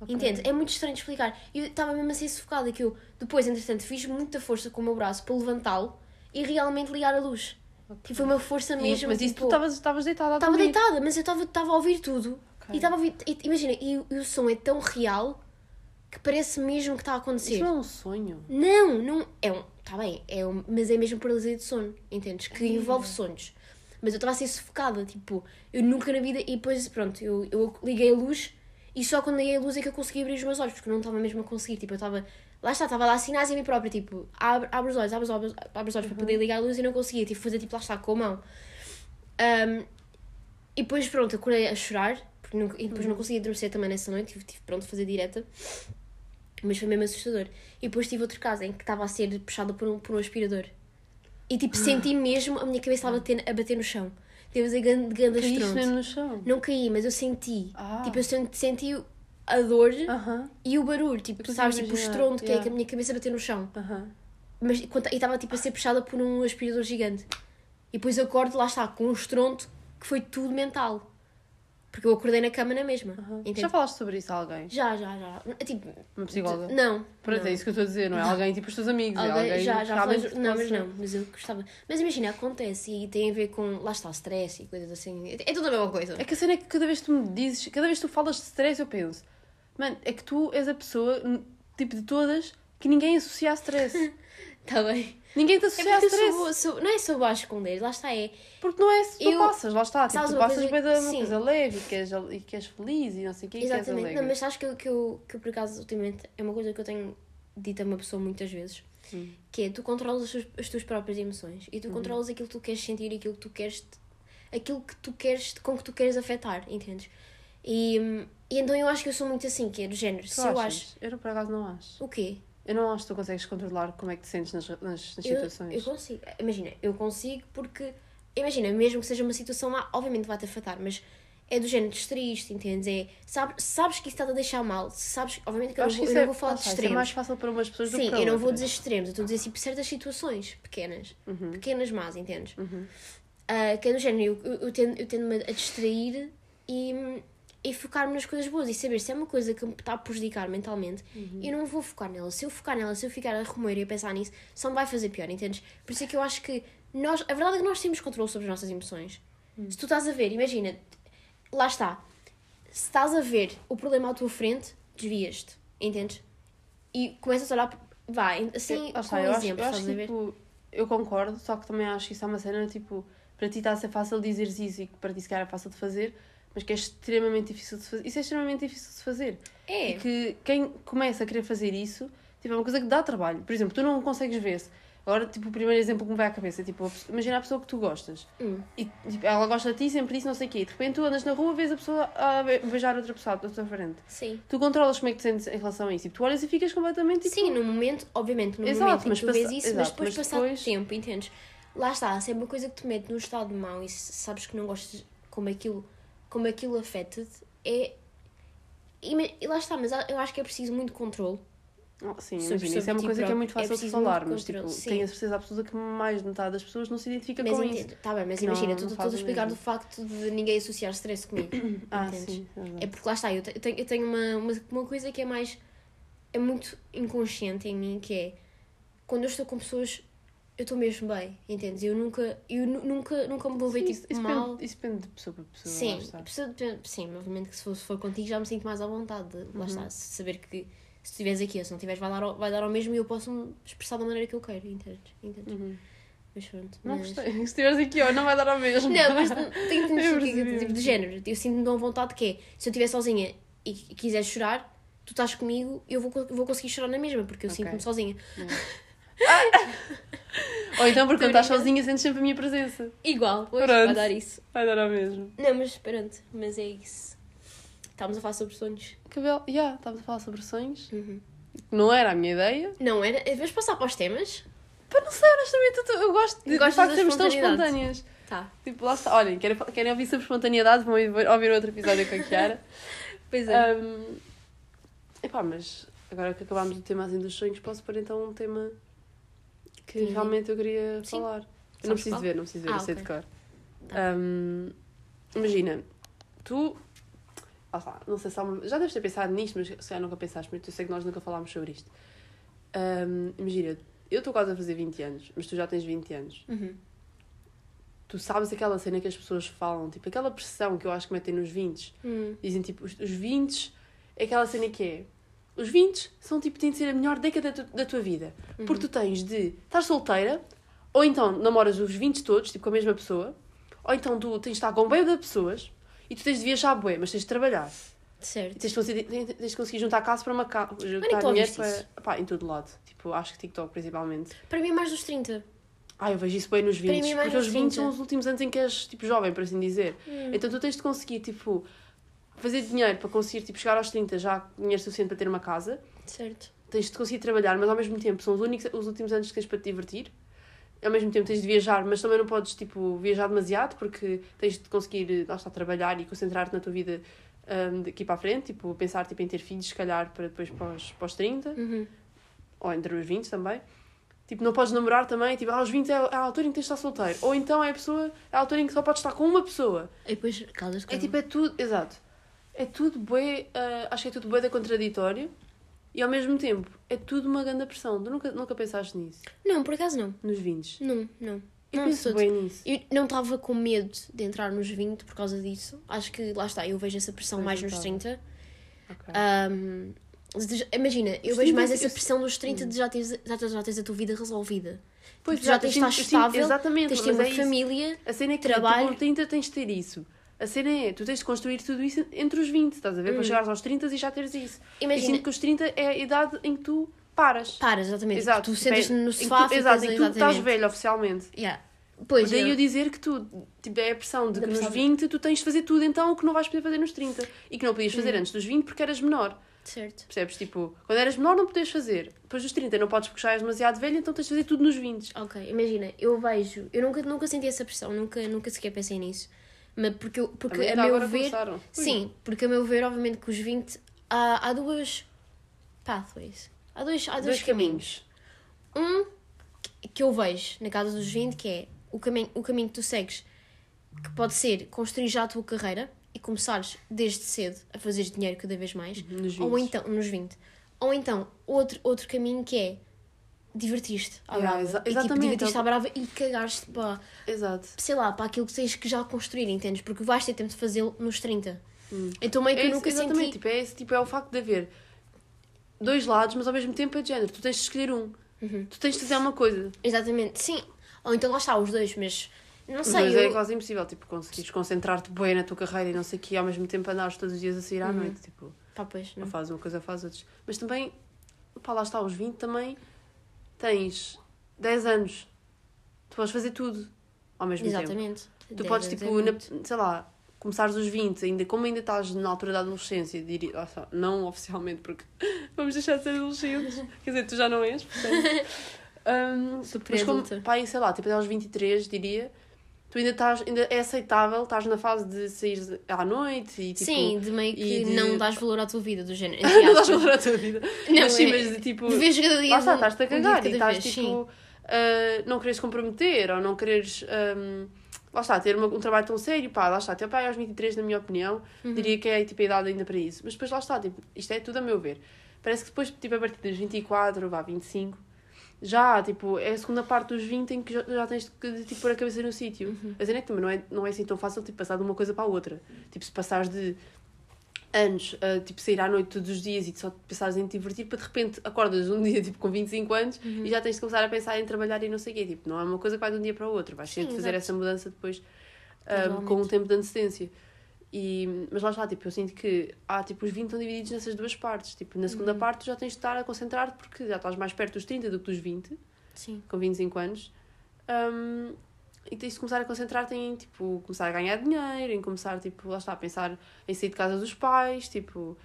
Ok. Entende? É muito estranho de explicar. E eu estava mesmo a ser sufocada, que eu depois, entretanto, fiz muita força com o meu braço para levantá-lo e realmente ligar a luz. Tipo, foi uma força E- mesmo. mas isso tipo, tu estavas- deitada a Estava deitada, mas eu estava a ouvir tudo. Ok. E estava a ouvir. e- Imagina, e, e o som é tão real que parece mesmo que está a acontecer. Isso não é um sonho. Não, não. É um. Está bem, é um, mas é mesmo paralisia de sono, entendes? Que envolve sonhos. Mas eu estava a ser sufocada, tipo, eu nunca na vida. E depois, pronto, eu, eu liguei a luz e só quando liguei a luz é que eu consegui abrir os meus olhos, porque eu não estava mesmo a conseguir. Tipo, eu estava. Lá está, estava a dar sinais a mim própria, tipo, abre, abre os olhos, abre os olhos, abre os olhos para poder ligar a luz e não conseguia. Tipo, fazer tipo, lá está, com a mão. Um, e depois, pronto, acordei a chorar, porque nunca- e depois não consegui adormecer também nessa noite, tive, tive pronto, fazer direta. Mas foi mesmo assustador. E depois tive outro caso em que estava a ser puxada por um, por um aspirador. E tipo, senti mesmo a minha cabeça a bater, a bater no chão. Teve a grande, grande Caíste mesmo no chão. Não caí, mas eu senti. Ah. Tipo, eu senti, senti a dor Aham, e o barulho. Tipo, consigo sabes? Tipo, o estrondo que é yeah. que a minha cabeça bater no chão. aham. Mas e quando- e estava tipo a ser puxada por um aspirador gigante. E depois eu acordo, lá está, com um estrondo que foi tudo mental. Porque eu acordei na cama na mesma. Entende? Já falaste sobre isso a alguém? Já, já, já. Tipo, Uma psicóloga? não. Pronto, é isso que eu estou a dizer, não é alguém tipo os teus amigos, é Alguém, alguém já, já falei, não, mas não, mas eu gostava. Mas imagina, acontece e tem a ver com, lá está, stress e coisas assim. É tudo a mesma coisa. É que a cena é que cada vez que tu me dizes, cada vez que tu falas de stress, eu penso, mano, é que tu és a pessoa, tipo de todas, que ninguém associa a stress. Está bem. Ninguém te É associa a porque eu stress. sou, sou, não é só a esconder, lá está, é. Porque não é se tu Eu- passas, lá está. Tipo, tu passas coisa- bem uma coisa leve e que, és, e que és feliz e não sei o quê, que Exatamente. alegre. Não, mas acho que, eu- que, eu, que eu, por acaso, ultimamente, é uma coisa que eu tenho dito a uma pessoa muitas vezes, Hum. que é tu controlas as, tuas- as tuas próprias emoções e tu Uhum. controlas aquilo que tu queres sentir e aquilo que tu queres, aquilo que tu queres, com que tu queres afetar, entendes? E, e então eu acho que eu sou muito assim, que é do género, Tu se eu achas? acho. Eu, por acaso, não acho. O quê? Eu não acho que tu consegues controlar como é que te sentes nas, nas, nas Eu, situações. eu consigo. Imagina, eu consigo porque. Imagina, mesmo que seja uma situação má, obviamente vai-te afetar, mas é do género distraíste, entendes? É, sabes, sabes que isso está a deixar mal, sabes, obviamente que eu, Eu não vou, que eu não é, vou falar de isso é extremos. mais fácil para umas pessoas do Sim, que para eu não vou outras. dizer extremos, eu estou a dizer tipo, certas situações pequenas, Uhum. pequenas más, entendes? Ah, que é do género, eu, eu, eu tendo- eu tendo-me a distrair e, e focar-me nas coisas boas e saber se é uma coisa que me está a prejudicar mentalmente, Uhum. eu não vou focar nela. Se eu focar nela, se eu ficar a remoer e a pensar nisso, só me vai fazer pior, entendes? Por isso é que eu acho que nós, a verdade é que nós temos controle sobre as nossas emoções. Hum. Se tu estás a ver, imagina, lá está, se estás a ver o problema à tua frente, desvias-te, entendes? E começas a olhar, vai, assim, Lá com eu acho, exemplos, eu acho estás a ver? tipo, eu concordo, só que também acho que isso é uma cena, tipo, para ti está a ser fácil dizeres isso e para ti se calhar é fácil de fazer, mas que é extremamente difícil de fazer. Isso é extremamente difícil de fazer. É. E que quem começa a querer fazer isso, tipo, é uma coisa que dá trabalho. Por exemplo, tu não consegues ver-se. Agora, tipo, o primeiro exemplo que me vai à cabeça, tipo, imagina a pessoa que tu gostas. Hum. E tipo, ela gosta de ti, sempre disse não sei o quê. De repente tu andas na rua, vês a pessoa a be- beijar outra pessoa à tua frente. Sim. Tu controlas como é que te sentes em relação a isso. Tipo, tu olhas e ficas completamente tipo, Sim, no momento, obviamente, no Exato, momento em mas que tu vês isso, mas exato, depois mas passado depois- tempo, entendes? Lá está, se é uma coisa que te mete num estado de mau e sabes que não gostas como aquilo, como aquilo afeta-te, é. E, lá está, mas eu acho que é preciso muito controle. Oh, sim, sobre- imagina, isso é uma coisa que é muito É fácil de preciso falar, mas tipo, sim. tenho a certeza absoluta que mais de metade das pessoas não se identifica Mas com entendo, isso. tá bem, mas não- imagina, tu estou a explicar mesmo. do facto de ninguém associar stress comigo. Ah, entendes? sim, é. É porque lá está, eu tenho, eu tenho uma, uma, uma coisa que é mais. é muito inconsciente em mim, que é quando eu estou com pessoas, eu estou mesmo bem, entendes? Eu nunca, eu nu- nunca, nunca me vou ver Sim, tipo isso, mal. depende, isso depende de pessoa para pessoa. Sim, pessoa depende- sim, obviamente que se for, se for contigo já me sinto mais à vontade. de- Uhum. Lá está, saber que se estiveres aqui ou se não estiveres vai dar, ao, vai dar ao mesmo e eu posso me expressar da maneira que eu quero, entendes? entendes? Uhum. Mas pronto. Não mas... gostei. Se estiveres aqui, ó, não vai dar ao mesmo. Não, mas tenho que percebi, tipo, eu de género. Eu sinto-me tão à vontade que é, se eu estiver sozinha e quiseres chorar, tu estás comigo, eu vou, vou conseguir chorar na mesma, porque eu Ok. sinto-me sozinha. Ou então, porque quando estás sozinha, sentes sempre a minha presença. Igual, hoje Pronto. vai dar isso. Vai dar ao mesmo. Não, mas pronto, mas é isso. Estávamos a falar sobre sonhos. Cabelo, já, yeah, estávamos a falar sobre sonhos. Uhum. Não era a minha ideia. Não era? Vamos passar para os temas? Pá, não sei, honestamente, eu, tô- eu gosto de, de Gostas facto da sermos tão espontâneas. Tá. Tipo, lá está. Olhem, querem, querem ouvir sobre espontaneidade? Vão ouvir, ouvir outro episódio com a Kiara. Pois é. Um, epá, mas agora que acabámos o tema assim dos sonhos, posso pôr então um tema que Sim. realmente eu queria Sim. falar. Eu não preciso qual? ver, não preciso ver, Ah, eu sei de ok. cor. Tá. Um, imagina, tu. Está, não sei se uma, já deves ter pensado nisto, mas se calhar nunca pensaste muito. Eu sei que nós nunca falámos sobre isto. Um, imagina, eu estou quase a fazer 20 anos, mas tu já tens 20 anos. Uhum. Tu sabes aquela cena que as pessoas falam, tipo aquela pressão que eu acho que metem nos 20 Hum. Dizem tipo, os, os 20 é aquela cena que é. Os 20 são tipo, tem de ser a melhor década da, tu- da tua vida. Porque tu tens de estar solteira, ou então namoras os 20 todos, tipo com a mesma pessoa, ou então tu tens de estar com bem de pessoas e tu tens de viajar bué, mas tens de trabalhar. E Certo. tens de conseguir, tens- de conseguir juntar casa para uma casa. Juntar dinheiro para. Pá, em todo lado. Tipo, acho que TikTok principalmente. Para mim, mais dos 30. Ah, eu vejo isso bem nos Para 20. mim, Porque os 20 são 30. os últimos anos em que és tipo jovem, por assim dizer. Hum. Então tu tens de conseguir, tipo, fazer dinheiro para conseguir, tipo, chegar aos 30 já dinheiro suficiente para ter uma casa. Certo. Tens de conseguir trabalhar, mas ao mesmo tempo são os, únicos, os últimos anos que tens para te divertir. Ao mesmo tempo tens de viajar, mas também não podes, tipo, viajar demasiado porque tens de conseguir, lá está, trabalhar e concentrar-te na tua vida hum, daqui para a frente. Tipo, pensar, tipo, em ter filhos, se calhar, para depois para os, para os 30 Uhum. ou entre os 20 também. Tipo, não podes namorar também, tipo, aos 20 é a altura em que tens de estar solteiro. Ou então é a pessoa, é a altura em que só podes estar com uma pessoa. E depois casas com É tipo, é tudo, exato. É tudo bué, ah, acho que é tudo bué da contraditório. E ao mesmo tempo, é tudo uma grande pressão. Tu nunca, nunca pensaste nisso, Não, por acaso não. nos 20. Não, não. Eu não, penso bem nisso. Eu não estava com medo de entrar nos 20 por causa disso. Acho que lá está, eu vejo essa pressão Pois mais nos tava. 30. Ok. Ahm, Imagina, eu Os vejo 30, mais essa eu- pressão dos 30 de já teres, já, tens- já tens a tua vida resolvida. Pois, Tipo, já exato, tens sinto- estável, exatamente, tens de ter mas uma é família. A cena é que trabalho. tu com 30 tens de ter isso. A cena é, tu tens de construir tudo isso entre os 20, estás a ver? Para chegares aos 30 e já teres isso. E Imagina, sinto que os 30 é a idade em que tu paras. paras, exatamente. Exato. Tu tipo, sentas é- no sofá, tu, Exato, em que tu estás velho oficialmente. Yeah. Pois, Daí eu- eu dizer que tu, tipo, é a pressão de Da que nos pressão. 20 tu tens de fazer tudo então o que não vais poder fazer nos 30. E que não podias fazer Uhum. antes dos 20 porque eras menor. Certo. Percebes? Tipo, quando eras menor não podias fazer. Depois dos 30 não podes porque já és demasiado velho, então tens de fazer tudo nos 20. Ok, imagina, eu vejo, eu nunca, nunca senti essa pressão, nunca, nunca sequer pensei nisso. Mas porque, eu- porque a ainda meu ver. começaram. Sim, porque a meu ver, obviamente, que os 20 há, há duas pathways. Há dois, há dois, Dois caminhos. caminhos. Um que- eu vejo na casa dos 20, que é o caminho, o caminho que tu segues, que pode ser construir já a tua carreira e começares desde cedo a fazer dinheiro cada vez mais. Nos 20. Ou então, nos 20. Ou então, outro, outro caminho que é divertir-te à Yeah, brava. exa- e tipo, exatamente. divertir-te à brava e cagares-te para, Exato. sei lá, para aquilo que tens que já construir, entendes? Porque vais ter tempo de fazê-lo nos 30. Então meio que É eu nunca exatamente, senti... tipo, é, esse, tipo, é o facto de haver dois lados, mas ao mesmo tempo é de género. Tu tens de escolher um. Uhum. Tu tens de fazer uma coisa. Exatamente, sim. Ou então lá está, os dois, mas... Não Os sei, dois eu... é quase impossível. Tipo, conseguires concentrar-te bem na tua carreira e não sei o que, ao mesmo tempo andares todos os dias a sair à Uhum. noite. Tipo, Pá, pois, não não. faz uma coisa, faz outros. Mas também, pá, lá está, aos 20 também tens 10 anos. Tu podes fazer tudo ao mesmo tempo. Exatamente. Tu podes, anos é tipo, na- sei lá, começares os 20, ainda, como ainda estás na altura da adolescência, diria, não oficialmente, porque vamos deixar de ser adolescentes, quer dizer, tu já não és, portanto. Um, mas como, pá, sei lá, tipo, até aos 23, diria, tu ainda estás, ainda é aceitável, estás na fase de sair à noite e tipo. Sim, de meio que e de- não dás valor à tua vida, do género. não dás valor à tua vida. Não, mas sim, é- mas de tipo. Vives cada dia está, um- estás-te a um cagar e cada estás vez, tipo. ah, não queres comprometer ou não queres. ahm, lá está, ter uma- um trabalho tão sério, pá, lá está, até pai aos 23, na minha opinião, Uhum. diria que é tipo a idade ainda para isso. Mas depois lá está, tipo, isto é tudo a meu ver. Parece que depois, tipo, a partir dos 24, vá, 25, já, tipo, é a segunda parte dos 20 em que já, já tens que, tipo, pôr a cabeça no sítio. Uhum. A cena é que também não é, não é assim tão fácil, tipo, passar de uma coisa para a outra. Tipo, se passares de anos a, tipo, sair à noite todos os dias e só pensares em te divertir, para de repente acordas um dia, tipo, com 25 anos Uhum. e já tens de começar a pensar em trabalhar e não sei o quê. Tipo, não é uma coisa que vai de um dia para o outro. Vais ter de fazer essa mudança depois ah, Gradualmente. com um tempo de antecedência. E, mas lá está, tipo, eu sinto que há, tipo, os 20 estão divididos nessas duas partes. Tipo, na segunda Uhum. parte tu já tens de estar a concentrar-te porque já estás mais perto dos 30 do que dos 20, Sim. com 25 anos. Um, e tens de começar a concentrar-te em, tipo, começar a ganhar dinheiro, em começar, tipo, lá está, a pensar em sair de casa dos pais, tipo,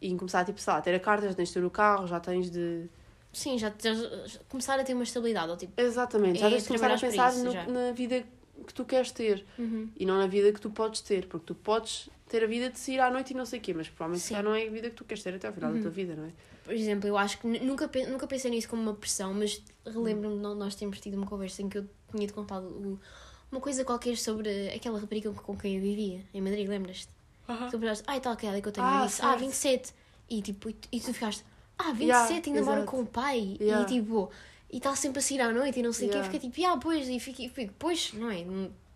e em começar, tipo, sei lá, a ter a carta, já tens de ter o carro, já tens de... Sim, já, já, já começar a ter uma estabilidade, ou tipo... Exatamente, já É tens de começar a pensar no- isso, já. na vida que tu queres ter. Uhum. E não na vida que tu podes ter, porque tu podes ter a vida de sair à noite e não sei o quê, mas provavelmente Sim. já não é a vida que tu queres ter até ao final da Uhum. tua vida, não é? Por exemplo, eu acho que nu- nunca, nunca pensei nisso como uma pressão, mas relembro-me de nó- nós termos tido uma conversa em que eu tinha-te contado o- uma coisa qualquer sobre aquela rapariga com, quem eu vivia, em Madrid, lembras-te? Tu pensaste, ai, tal, que é que eu tenho. Ah, disse, ah, certo. 27. E, tipo, e, tu- ficaste, ah, 27, Yeah, ainda exato. com o pai. Yeah. E tipo, e está sempre a sair à noite e não sei o Yeah. quê. Fiquei tipo, ah, pois, e fico, e fico, pois, não é?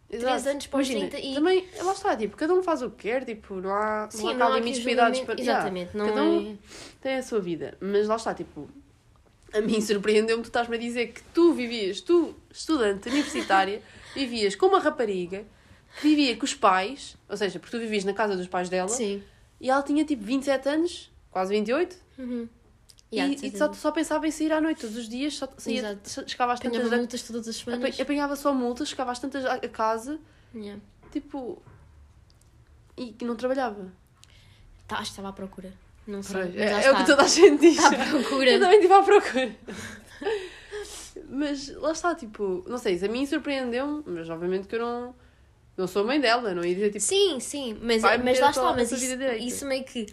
Três anos pós Imagina, 30 e- Também, lá está, tipo, cada um faz o que quer, tipo, não há, não Sim, há não há limites para idades julgamento- para... Exatamente, Yeah, não cada um é... tem a sua vida, mas lá está, tipo, a mim surpreendeu-me tu estás-me a dizer que tu vivias, tu, estudante universitária, vivias com uma rapariga que vivia com os pais, ou seja, porque tu vivias na casa dos pais dela, Sim. e ela tinha tipo 27 anos, quase 28, Uhum. E, Yeah, e de só, só pensava em sair à noite todos os dias, só saía, Exato. chegava às tantas Apanhava multas todas as semanas. apa- apanhava só multas, chegava às tantas a casa, Yeah. tipo, e que não trabalhava. Tá, acho que estava à procura. Não sei. É, é o que toda a gente diz. Está à procura. Eu também estive à procura. mas lá está, tipo, não sei, isso a mim surpreendeu-me, mas obviamente que eu não, não sou mãe dela, não ia dizer tipo. Sim, sim, mas, mas lá está, mas isso, isso meio que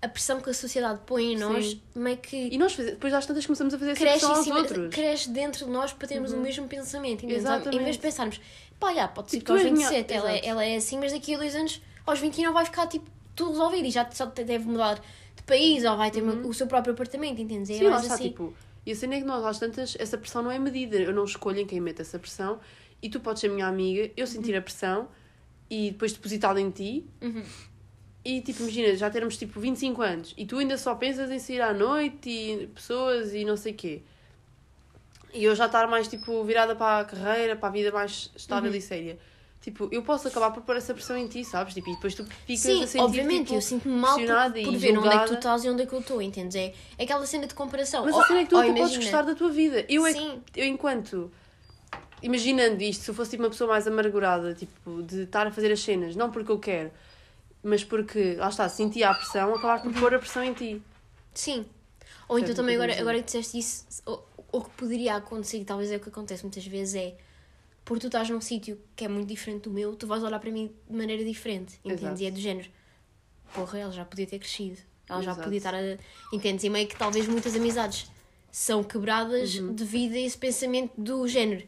a pressão que a sociedade põe em nós, Sim. meio que E nós fazemos, depois às tantas começamos a fazer essa cresce, pressão em aos outros. cresce dentro de nós para termos o mesmo pensamento. entendes? Em Exatamente. vez de pensarmos, pá, já, pode ser Tipo, que aos tu és minha- 27 ela, é- ela é assim, mas daqui a dois anos, aos 29, vai ficar tipo tudo resolvido e já, já deve mudar de país ou vai ter uma- o seu próprio apartamento, entendes? É Sim, lá mais está, assim. tipo, e a cena é que nós às tantas, essa pressão não é medida, eu não escolho em quem mete essa pressão e tu podes ser minha amiga, eu sentir a pressão e depois depositá-la em ti Uhum. E tipo, imagina, já termos tipo 25 anos e tu ainda só pensas em sair à noite e pessoas e não sei o quê. E eu já estar mais tipo virada para a carreira, para a vida mais estável e séria. Tipo, eu posso acabar por pôr essa pressão em ti, sabes? Tipo, e depois tu ficas Sim, a sentir obviamente, tipo, eu sinto-me mal por, por ver onde é que tu julgada. estás e onde é que eu estou, entendes? É, é aquela cena de comparação. Mas Oh, a cena é que tu oh, podes gostar da tua vida. Eu, é que- Sim. eu enquanto. Imaginando isto, se eu fosse tipo, uma pessoa mais amargurada, tipo, de estar a fazer as cenas, não porque eu quero, mas porque, lá está, sentia a pressão, acabar por pôr a pressão em ti. Sim. Ou então Certo, também agora, dizer. agora que disseste isso, o, que poderia acontecer, e talvez é o que acontece muitas vezes, é por tu estás num sítio que é muito diferente do meu, tu vais olhar para mim de maneira diferente, entendes? Exato. E é do género, porra, ela já podia ter crescido, ela já Exato. podia estar a. Entendes? E meio que talvez muitas amizades são quebradas Uhum. devido a esse pensamento do género.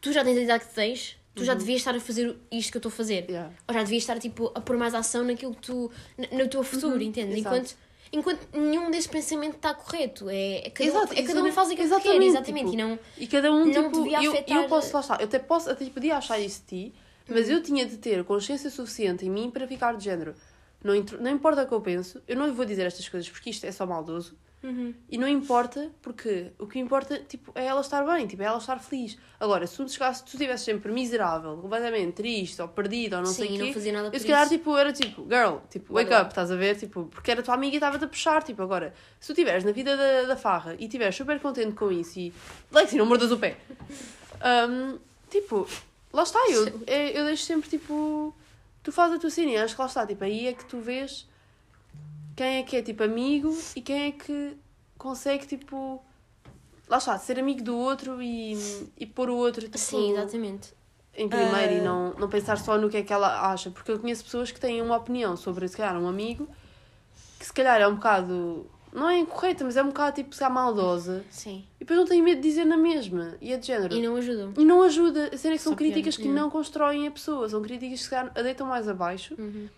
Tu já tens a idade que tens, tu já Uhum. devias estar a fazer isto que eu estou a fazer. Yeah. Ou já devias estar tipo, a pôr mais ação naquilo que tu. na- no teu futuro, entendes? Uhum. exato. Enquanto, enquanto nenhum desse pensamento está correto. É, é cada, Exato, é cada um faz aquilo que quer, exatamente, exatamente. tipo, e não, E cada um, Não tipo, devia eu, afetar- eu posso, lá está, eu até posso, até podia achar isso de ti, mas eu tinha de ter consciência suficiente em mim para ficar de género. Não, não importa o que eu penso, eu não vou dizer estas coisas porque isto é só maldoso. E não importa, porque o que importa tipo, é ela estar bem, tipo, é ela estar feliz. Agora, se tu chegasse, se tu estivesse sempre miserável, completamente triste ou perdido ou não Sim, sei o não quê, fazia nada eu se calhar tipo, era tipo, girl, tipo, wake up, estás a ver? Tipo, porque era tua amiga e estava-te a puxar. Tipo, agora, se tu estiveres na vida da, da farra e estiveres super contente com isso e. Lexi, não mordas o pé. Hum, tipo, lá está, eu, eu, deixo sempre tipo. Tu fazes a tua cena e acho que lá está, tipo, aí é que tu vês quem é que é tipo amigo e quem é que consegue tipo. Lá está, ser amigo do outro e, e pôr o outro tipo, Sim, exatamente. em primeiro e Ah. não, não pensar só no que é que ela acha. Porque eu conheço pessoas que têm uma opinião sobre, se calhar, um amigo que se calhar é um bocado. Não é incorreta, mas é um bocado tipo, se calhar, maldosa. Sim. E depois não tem medo de dizer na mesma. E é de género. E não ajudam. E não ajuda. A cena é que são Só pior, críticas que yeah. não constroem a pessoa. São críticas que se calhar a deitam mais abaixo. Uhum.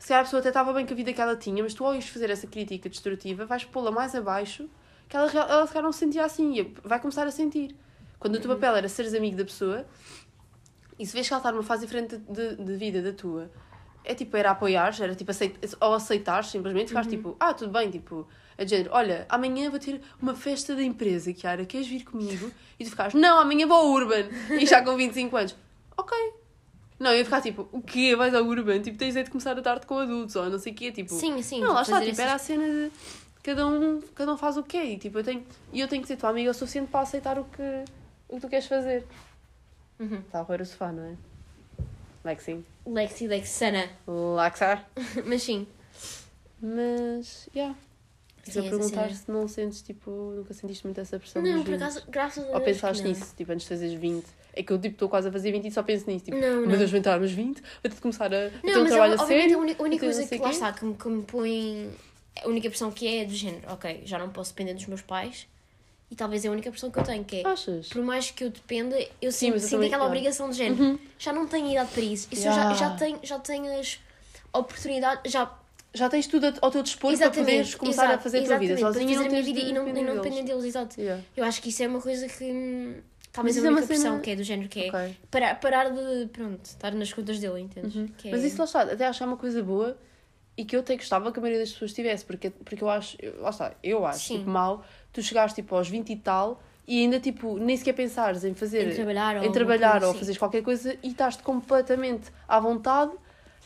Se calhar a pessoa até estava bem com a vida que ela tinha, mas tu ao ires fazer essa crítica destrutiva, vais pô-la mais abaixo, que ela, ela se calhar não se sentia assim. E vai começar a sentir. Quando o teu papel era seres amigo da pessoa, e se vês que ela está numa fase diferente de, de vida da tua, é tipo, era apoiar, era tipo, aceit, ou aceitar simplesmente, ficares tipo, ah, tudo bem, tipo, a género, olha, amanhã vou ter uma festa da empresa, Kiara, queres vir comigo? E tu ficares, não, amanhã vou ao Urban, e já com 25 anos, ok. Não, eu ia ficar tipo, o quê? Vais ao Urban? Tipo, tens de começar a tarde com adultos, ou não sei o quê, tipo... Sim, sim. Não, lá está, tipo, essas- era a cena de cada um, cada um faz o quer e tipo, eu tenho, eu tenho que ser tua amiga o suficiente para aceitar o que, o que tu queres fazer. Uhum. Está a roer o sofá, não é? Lexi. Lexi, Lexana. Lexa. Mas sim. Mas, yeah. Estou a essa perguntar se não sentes, tipo, nunca sentiste muito essa pressão Não, por 20. acaso, graças a Deus. Ou pensaste nisso, tipo, antes de fazeres 20. É que eu, tipo, estou quase a fazer 20 e só penso nisso. Tipo, Não, não. meu Deus, vou entrar nos 20, vou ter de começar a, a ter Não, um trabalho é, a sério. a única, a única coisa não que lá está que me, que me põe. A única pressão que é, é do género, ok, já não posso depender dos meus pais e talvez é a única pressão que eu tenho, que é Achas? por mais que eu dependa, eu Sim, sinto, eu sinto aquela obrigação de género. Já não tenho idade para isso. Isso eu já, Yeah. já, tenho, já tenho as oportunidades. Já, Já tens tudo a- ao teu dispor para poderes começar a exato, fazer a tua vida sozinha para fazer a minha vida e não, e não depender deles, exato. Yeah. Eu acho que isso é uma coisa que talvez Mas a isso é única uma cena- pressão que é do género, que é Ok. parar, parar de pronto, estar nas contas dele, entendes? Que é- Mas isso lá está, até que é uma coisa boa e que eu até gostava que a maioria das pessoas tivesse, porque, porque eu acho, eu- lá está, eu acho Sim. tipo, mal tu chegares tipo aos 20 e tal e ainda tipo nem sequer pensares em fazer, Em trabalhar ou em trabalhar ou assim. fazeres qualquer coisa e estás completamente à vontade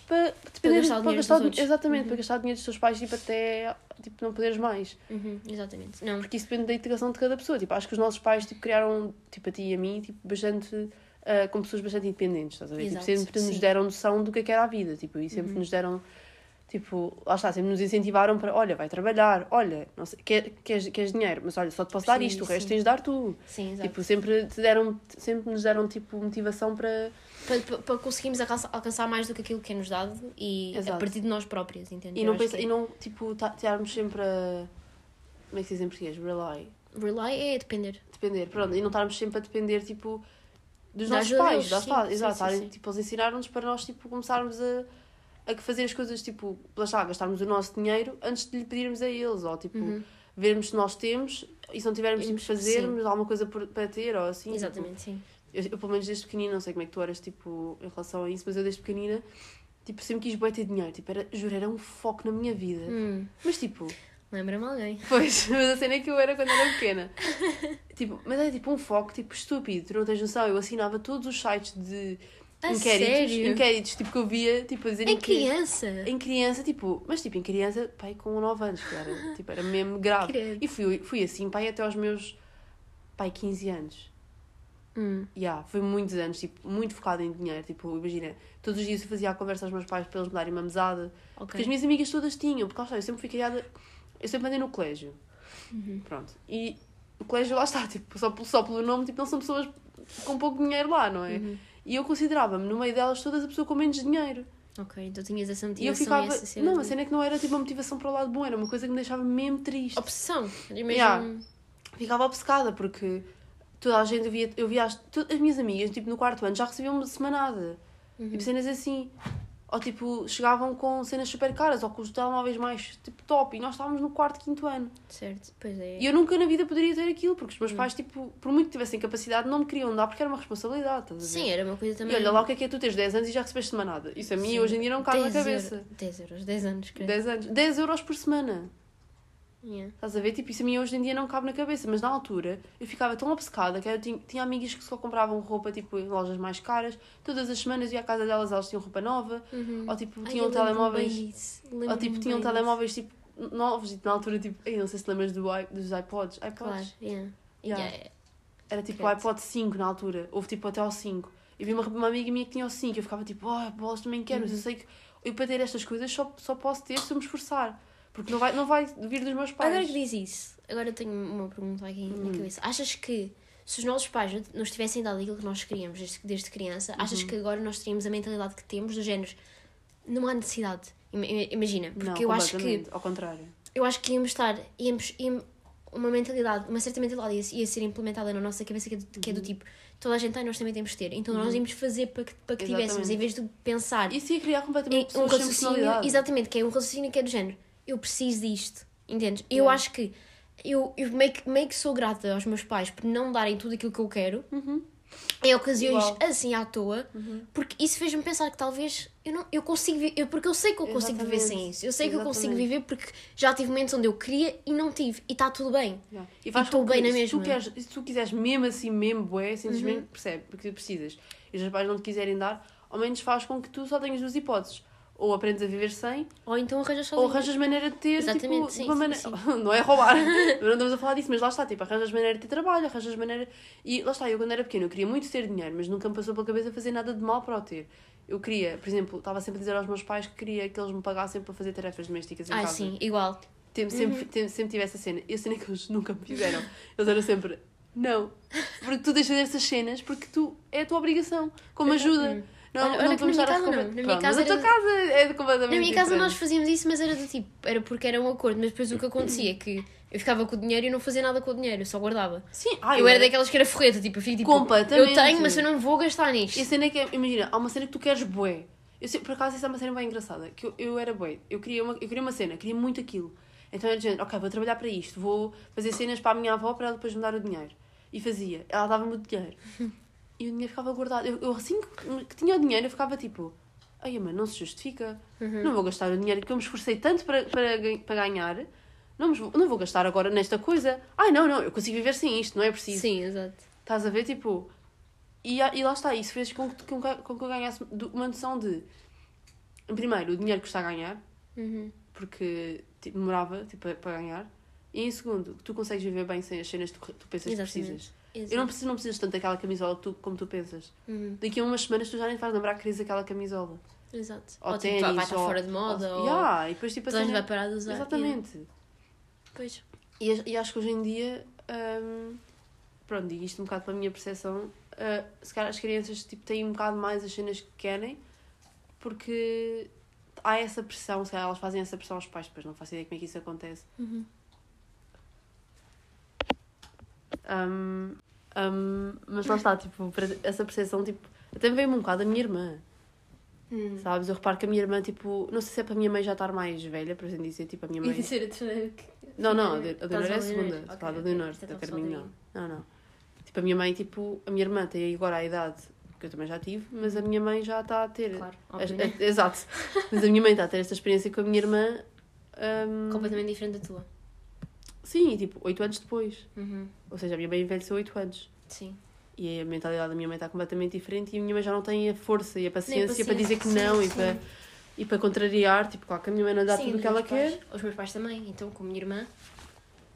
para, depender, gastar o dinheiro dos outros. exatamente, para gastar dinheiro dos teus pais tipo, até tipo, não poderes mais. Uhum, exatamente. Não, Porque isso depende da integração de cada pessoa. Tipo, acho que os nossos pais tipo, criaram, tipo, a ti e a mim, tipo, bastante. ah, com pessoas bastante independentes, estás a ver? Tipo, Exato, sempre nos sim. Uhum. deram noção do que é que era a vida, tipo, e sempre nos deram, tipo, lá está, sempre nos incentivaram para, olha, vai trabalhar, olha, não sei, quer, queres, queres dinheiro, mas olha, só te posso dar Sim, isto, o resto sim. tens de dar tu. sim, exato. Tipo, sempre, te deram, sempre nos deram, tipo, motivação para... para, para- conseguirmos alcançar, mais do que aquilo que é nos dado e a Exato. partir de nós próprios, entende? E não, pensa, que e não tipo, ta- estarmos sempre a... Como é que se diz em português? Rely. Rely é depender. depender, pronto, e não estarmos sempre a depender, tipo, dos Da nossos pais, deles, lá sim, sim, exato, sim, sim. tipo, eles ensinaram-nos para nós, tipo, começarmos a, a fazer as coisas, tipo, lá está, gastarmos o nosso dinheiro antes de lhe pedirmos a eles, ou, tipo, Uhum. vermos se nós temos, e se não tivermos, tipo, Sim. fazermos alguma coisa por, para ter, ou assim, tipo, Exatamente, sim. Eu, eu, pelo menos desde pequenina, não sei como é que tu eras, tipo, em relação a isso, mas eu desde pequenina Tipo, sempre quis bué ter dinheiro. Tipo, era, juro, era um foco na minha vida. Hum, Mas tipo, Lembra-me alguém. pois, mas a cena é que eu era quando era pequena. tipo, mas era tipo um foco, tipo, estúpido. Tu não tens noção. Eu assinava todos os sites de A inquéritos. sério? Inquéritos, tipo, que eu via, tipo, a dizer Em criança? Em criança, tipo, mas tipo, em criança, pai, com 9 anos, que era, tipo, era mesmo grave. Credo. E fui, fui assim, pai, até aos meus, pai, 15 anos. Hum, Yeah, foi muitos anos, tipo, muito focado em dinheiro. Tipo, imagina, todos os dias eu fazia a conversa aos meus pais para eles me darem uma mesada. Porque as minhas amigas todas tinham, porque lá está, eu sempre fui criada, eu sempre andei no colégio. Uhum. Pronto. E o colégio lá está, tipo, só, só pelo nome, tipo, não são pessoas com pouco dinheiro lá, não é? Uhum. E eu considerava-me, no meio delas todas, a pessoa com menos dinheiro. Ok, então tinhas essa E eu motivação ficava. e essa. Não, a cena é que não era tipo uma motivação para o lado bom, era uma coisa que me deixava mesmo triste. Obsessão. Mesmo... Yeah. Ficava obcecada porque toda a gente eu via, eu via as, todas as minhas amigas, tipo, no quarto ano já recebiam uma semanada. Uhum. Tipo, cenas assim. Ou tipo, chegavam com cenas super caras ou com os telemóveis mais tipo top e nós estávamos no quarto, quinto ano. Certo, pois é. E eu nunca na vida poderia ter aquilo porque os Uhum. meus pais, tipo, por muito que tivessem capacidade, não me queriam dar porque era uma responsabilidade. Estás? Sim, era uma coisa também... E olha lá o que é que é tu teres 10 anos e já recebeste semanada. Isso a mim Sim. hoje em dia não cabe na 10 cabeça. euro- 10 euros, 10 anos, creio. 10 anos. 10 euros por semana. Yeah. Estás a ver? Tipo, isso a mim hoje em dia não cabe na cabeça, mas na altura eu ficava tão obcecada que eu tinha, tinha amigas que só compravam roupa tipo, em lojas mais caras, todas as semanas ia à casa delas, elas tinham roupa nova, Uhum. ou tipo, Ai, tinham eu lembro-me telemóveis, ou tipo, tinham telemóveis tipo, novos, e na altura, tipo, ei, não sei se lembras do, dos iPods, disso. Claro, iPods, yeah. Yeah. Yeah. era tipo o iPod 5 na altura, houve tipo até ao 5, eu vi uma, uma amiga minha que tinha o 5, eu ficava tipo, oh, bolas, também quero, mas eu Uhum. sei que eu para ter estas coisas só, só posso ter se eu me esforçar, porque não vai, não vai vir dos meus pais. Agora que diz isso, agora tenho uma pergunta aqui na Hum. cabeça. Achas que se os nossos pais nos tivessem dado aquilo que nós queríamos desde, desde criança, achas Uhum. que agora nós teríamos a mentalidade que temos, do género, não há necessidade? Ima- ima- Imagina, porque não, eu acho que ao contrário. eu acho que íamos estar, íamos, íamos- uma mentalidade, uma certa mentalidade ia, ia ser implementada na nossa cabeça que é, do, que é do Uhum. tipo, toda a gente tem, nós também temos de ter. Então nós íamos fazer para que, para que tivéssemos, em vez de pensar Isso ia criar completamente em um raciocínio, exatamente, que é um raciocínio que é do género, eu preciso disto, entendes? Eu acho que eu, eu meio, que, meio que sou grata aos meus pais por não darem tudo aquilo que eu quero Uhum. em ocasiões Igual. assim à toa, porque isso fez-me pensar que talvez eu não eu consigo vi- eu, porque eu sei que eu consigo viver sem Exatamente. isso. Eu sei que eu consigo Exatamente. viver porque já tive momentos onde eu queria e não tive e está tudo bem. Yeah. E estou bem na se mesma. Tu queres, se tu quiseres mesmo assim, mesmo bué, sentes Uhum. percebe, porque tu precisas. E os teus pais não te quiserem dar, ao menos faz com que tu só tenhas duas hipóteses. Ou aprendes a viver sem, Ou então arranjas ou sozinho. arranjas maneira de ter, Exatamente, tipo, sim, uma maneira... Não é roubar, não estamos a falar disso, mas lá está, tipo, arranjas maneira de ter trabalho, arranjas maneira... E lá está, eu quando era pequena, eu queria muito ter dinheiro, mas nunca me passou pela cabeça fazer nada de mal para o ter. Eu queria, por exemplo, estava sempre a dizer aos meus pais que queria que eles me pagassem para fazer tarefas domésticas em Ah, casa. sim, igual. Tem- sempre, Uhum. tem- sempre tive essa cena. E a cena que eles nunca me fizeram. Eles eram sempre, não. Porque tu deixas essas cenas porque tu é a tua obrigação. Como ajuda. Não, Olha- olha não que na minha casa não. Na minha Pronto, casa mas a tua casa é completamente Na minha casa diferente. nós fazíamos isso, mas era do tipo, era porque era um acordo, mas depois o que acontecia é que eu ficava com o dinheiro e não fazia nada com o dinheiro, eu só guardava. Sim, eu era daquelas que era forreta, tipo, eu fico tipo, Completamente. eu tenho, mas eu não vou gastar nisto. E a cena é que, imagina, há uma cena que tu queres bué. Eu sei, por acaso, isso é uma cena bem engraçada. Que eu, eu era bué. Eu queria, uma, eu queria uma cena, queria muito aquilo. Então era género, ok, vou trabalhar para isto. Vou fazer cenas para a minha avó para ela depois me dar o dinheiro. E fazia. Ela dava-me o dinheiro. E o dinheiro ficava guardado. Eu, eu assim que, que tinha o dinheiro, eu ficava tipo... Ai, mano, não se justifica. Não vou gastar o dinheiro que eu me esforcei tanto para, para, para ganhar. Não, vou- não vou gastar agora nesta coisa. Ai, não, não, eu consigo viver sem isto, não é preciso. Sim, exato. Estás a ver? Tipo. E, e lá está, isso fez com que, com, que- com que eu ganhasse uma noção de. Primeiro, o dinheiro que está a ganhar, Uhum. porque tipo, demorava tipo, para ganhar. E em segundo, que tu consegues viver bem sem as cenas que tu, tu pensas que Exatamente. precisas. Exato. Eu não preciso, não precisas tanto daquela camisola tu, como tu pensas. Uhum. Daqui a umas semanas tu já nem vais lembrar que querias aquela camisola. Exato. Ou Ou, tipo, vai- ténis, estar ou- fora de moda, ou, ou Yeah, e depois tipo a toda a gente cena- vai parar de usar. Exatamente. Yeah. Pois. E, e acho que hoje em dia, hum, pronto, digo isto um bocado para a minha percepção, uh, se calhar as crianças tipo, têm um bocado mais as cenas que querem, porque há essa pressão, se calhar elas fazem essa pressão aos pais, depois não faço ideia como é que isso acontece. Uhum. Hum, hum, mas lá está, tipo, essa percepção, tipo, até me veio-me um bocado da minha irmã, Hum. sabes? Eu reparo que a minha irmã, tipo, não sei se é para a minha mãe já estar mais velha, por assim dizer, tipo, a minha E mãe... dizer a. Não, não, a a Leonor é a a segunda. Leonor? Estou a Leonor, da Carminho não. Não, não. Tipo, a minha mãe, tipo, a minha irmã tem agora a idade porque eu também já tive, mas a minha mãe já está a ter. Claro, a- a- né? exato. Mas a minha mãe está a ter esta experiência com a minha irmã. hum, Completamente diferente da tua. Sim, e tipo, 8 anos depois. Uhum. Ou seja, a minha mãe envelheceu 8 anos. Sim. E a mentalidade da minha mãe está completamente diferente e a minha mãe já não tem a força e a paciência, para dizer que sim, não e sim. para, e para contrariar. Tipo, claro que a minha mãe não dá Sim, tudo o que ela pais- quer. Os meus pais também, então com a minha irmã.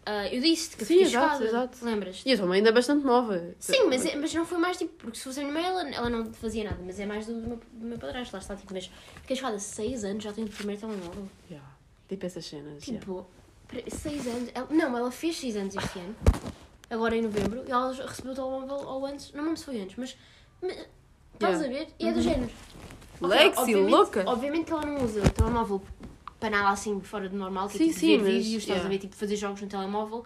ah, eu disse que Sim, exato, chocada. exato. Lembras? E a tua mãe ainda é bastante nova. Sim, mas, é- mas não foi mais tipo, porque se fosse a minha mãe ela, ela não fazia nada, mas é mais do, do, meu, do meu padrasto, lá está, tipo, mas fiquei chocada, 6 anos já tenho o primeiro telemóvel. Yeah. Tipo essas cenas. yeah. Tipo, 6 anos, ela- não, ela fez 6 anos este ano, agora em novembro, e ela recebeu o telemóvel ou antes, não me se foi antes, mas, mas estás Yeah. a ver? E é do género. Ok, Lexi, obviamente- louca! Obviamente que ela não usa o telemóvel para nada assim fora do normal, que é Sim, tipo sim, ver mas, vídeos, estás yeah. a ver, tipo fazer jogos no telemóvel,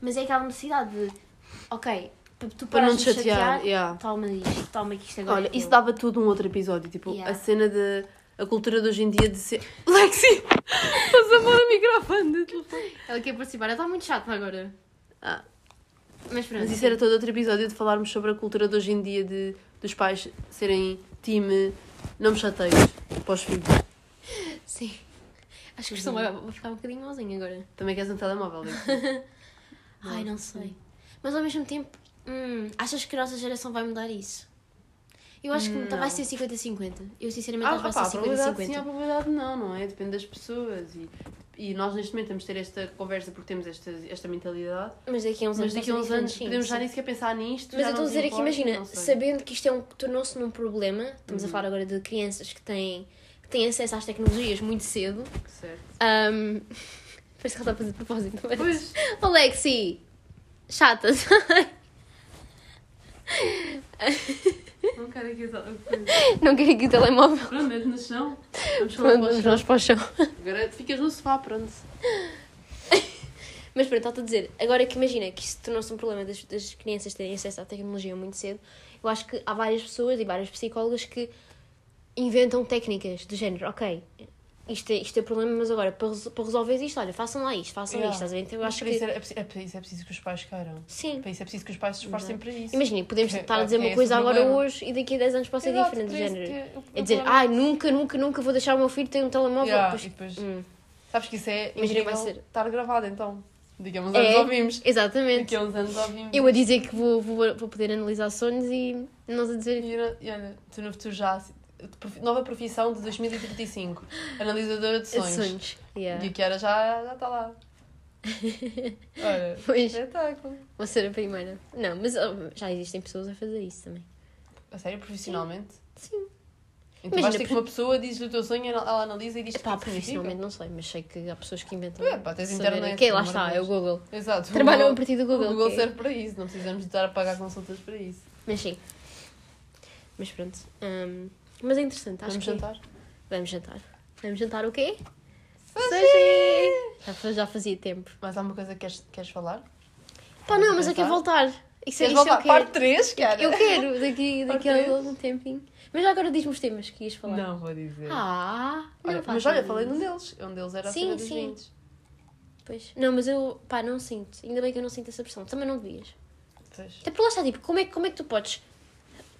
mas é aquela necessidade de, ok, para tu Para não te chatear. chatear, yeah. toma isto, toma que isto agora Olha, é isso dava tudo um outro episódio. Tipo, Yeah. a cena de. A cultura de hoje em dia de ser. Lexi! Estás a pôr o microfone do telefone. Ela quer participar, ela está muito chata agora. Ah, Mas pronto. mas isso era todo outro episódio de falarmos sobre a cultura de hoje em dia de, dos pais serem time. Não me chateios para os filhos. Sim. Acho que a questão vai, vai ficar um bocadinho malzinha agora. Também queres um telemóvel, Lexi? Ai, não sei. Mas ao mesmo tempo, hum, achas que a nossa geração vai mudar isso? Eu acho que Não. vai ser 50-50. Eu sinceramente Ah, acho que vai a ser probabilidade sim, a 50-50. probabilidade não, não é? Depende das pessoas. E, e nós neste momento temos de ter esta conversa porque temos esta, esta mentalidade. Mas daqui a uns Mas anos daqui a uns anos podemos já nem sequer pensar nisto. Mas eu estou a dizer aqui, imagina, sabendo que isto é um, tornou-se num problema, estamos a falar agora de crianças que têm, que têm acesso às tecnologias muito cedo. Certo. Um, parece que ela está a fazer de propósito, não é? Pois. Oh, Lexi! Não quero aqui tal coisa. não quero aqui o telemóvel. Pronto, mete no chão. Vamos falar Pronto, para o vamos chão. para o chão. Agora ficas no sofá, pronto. Mas pronto, está a dizer, agora que imagina que isso tornou-se um problema das, das crianças terem acesso à tecnologia muito cedo, eu acho que há várias pessoas e várias psicólogas que inventam técnicas do género, ok, isto é, isto é problema, mas agora para, para resolver isto, olha, façam lá isto, façam Yeah. isto, estás a ver? Então eu Mas acho para isso que. é, é, preciso- é para isso é preciso que os pais queiram. Sim. Para isso é preciso que os pais se esforcem para isso. Imagina, podemos Que- estar a dizer que é uma esse coisa agora problema. hoje e daqui a 10 anos pode ser diferente, do isso género. que É dizer, ai, nunca, nunca, nunca vou deixar o meu filho ter um telemóvel. Yeah, depois- e depois- Hum, Sabes que isso é Imagina que vai ser- estar gravado então. Daqui a uns É. anos ouvimos. Exatamente. Daqui a uns anos ouvimos. Eu a dizer que vou, vou, vou poder analisar sonhos e nós a dizer. E, e olha, tu no futuro já. Nova profissão de 2035. Analisadora de sonhos. Sonhos. Yeah. E o Kiara já já está lá. Olha, Pois. espetáculo. Vou ser a primeira. Não, mas oh, já existem pessoas a fazer isso também. A sério, profissionalmente? Sim. Então Imagina, ter que uma pessoa, diz-lhe o teu sonho, ela analisa e diz que significa. profissionalmente não sei, mas sei que há pessoas que inventam. É, pá, tens internet, Que lá pelo amor está, é o. Google. Exato. Trabalham a partir do Google. O Google que é- serve para isso, não precisamos de estar a pagar consultas para isso. Mas sim. Mas pronto. hum, mas é interessante, acho Vamos que. jantar? Vamos jantar. Vamos jantar o quê? Sushi! Já, fa- já fazia tempo. Mais alguma coisa que queres, queres falar? Pá, não, mas eu quero voltar. Isso, é- Queres isso eu voltar? quero. Parte 3, cara? Eu quero, daqui, daqui a algum tempinho. Mas já agora diz-me os temas que ias falar. Não vou dizer. Ah, não Olha, mas olha, falei num deles. Um deles era a Sim, cena dos sim. vinhos. Pois. Não, mas eu, pá, não sinto. Ainda bem que eu não sinto essa pressão. Também não devias. Pois. Até porque lá está, tipo, como é, que- como é que tu podes.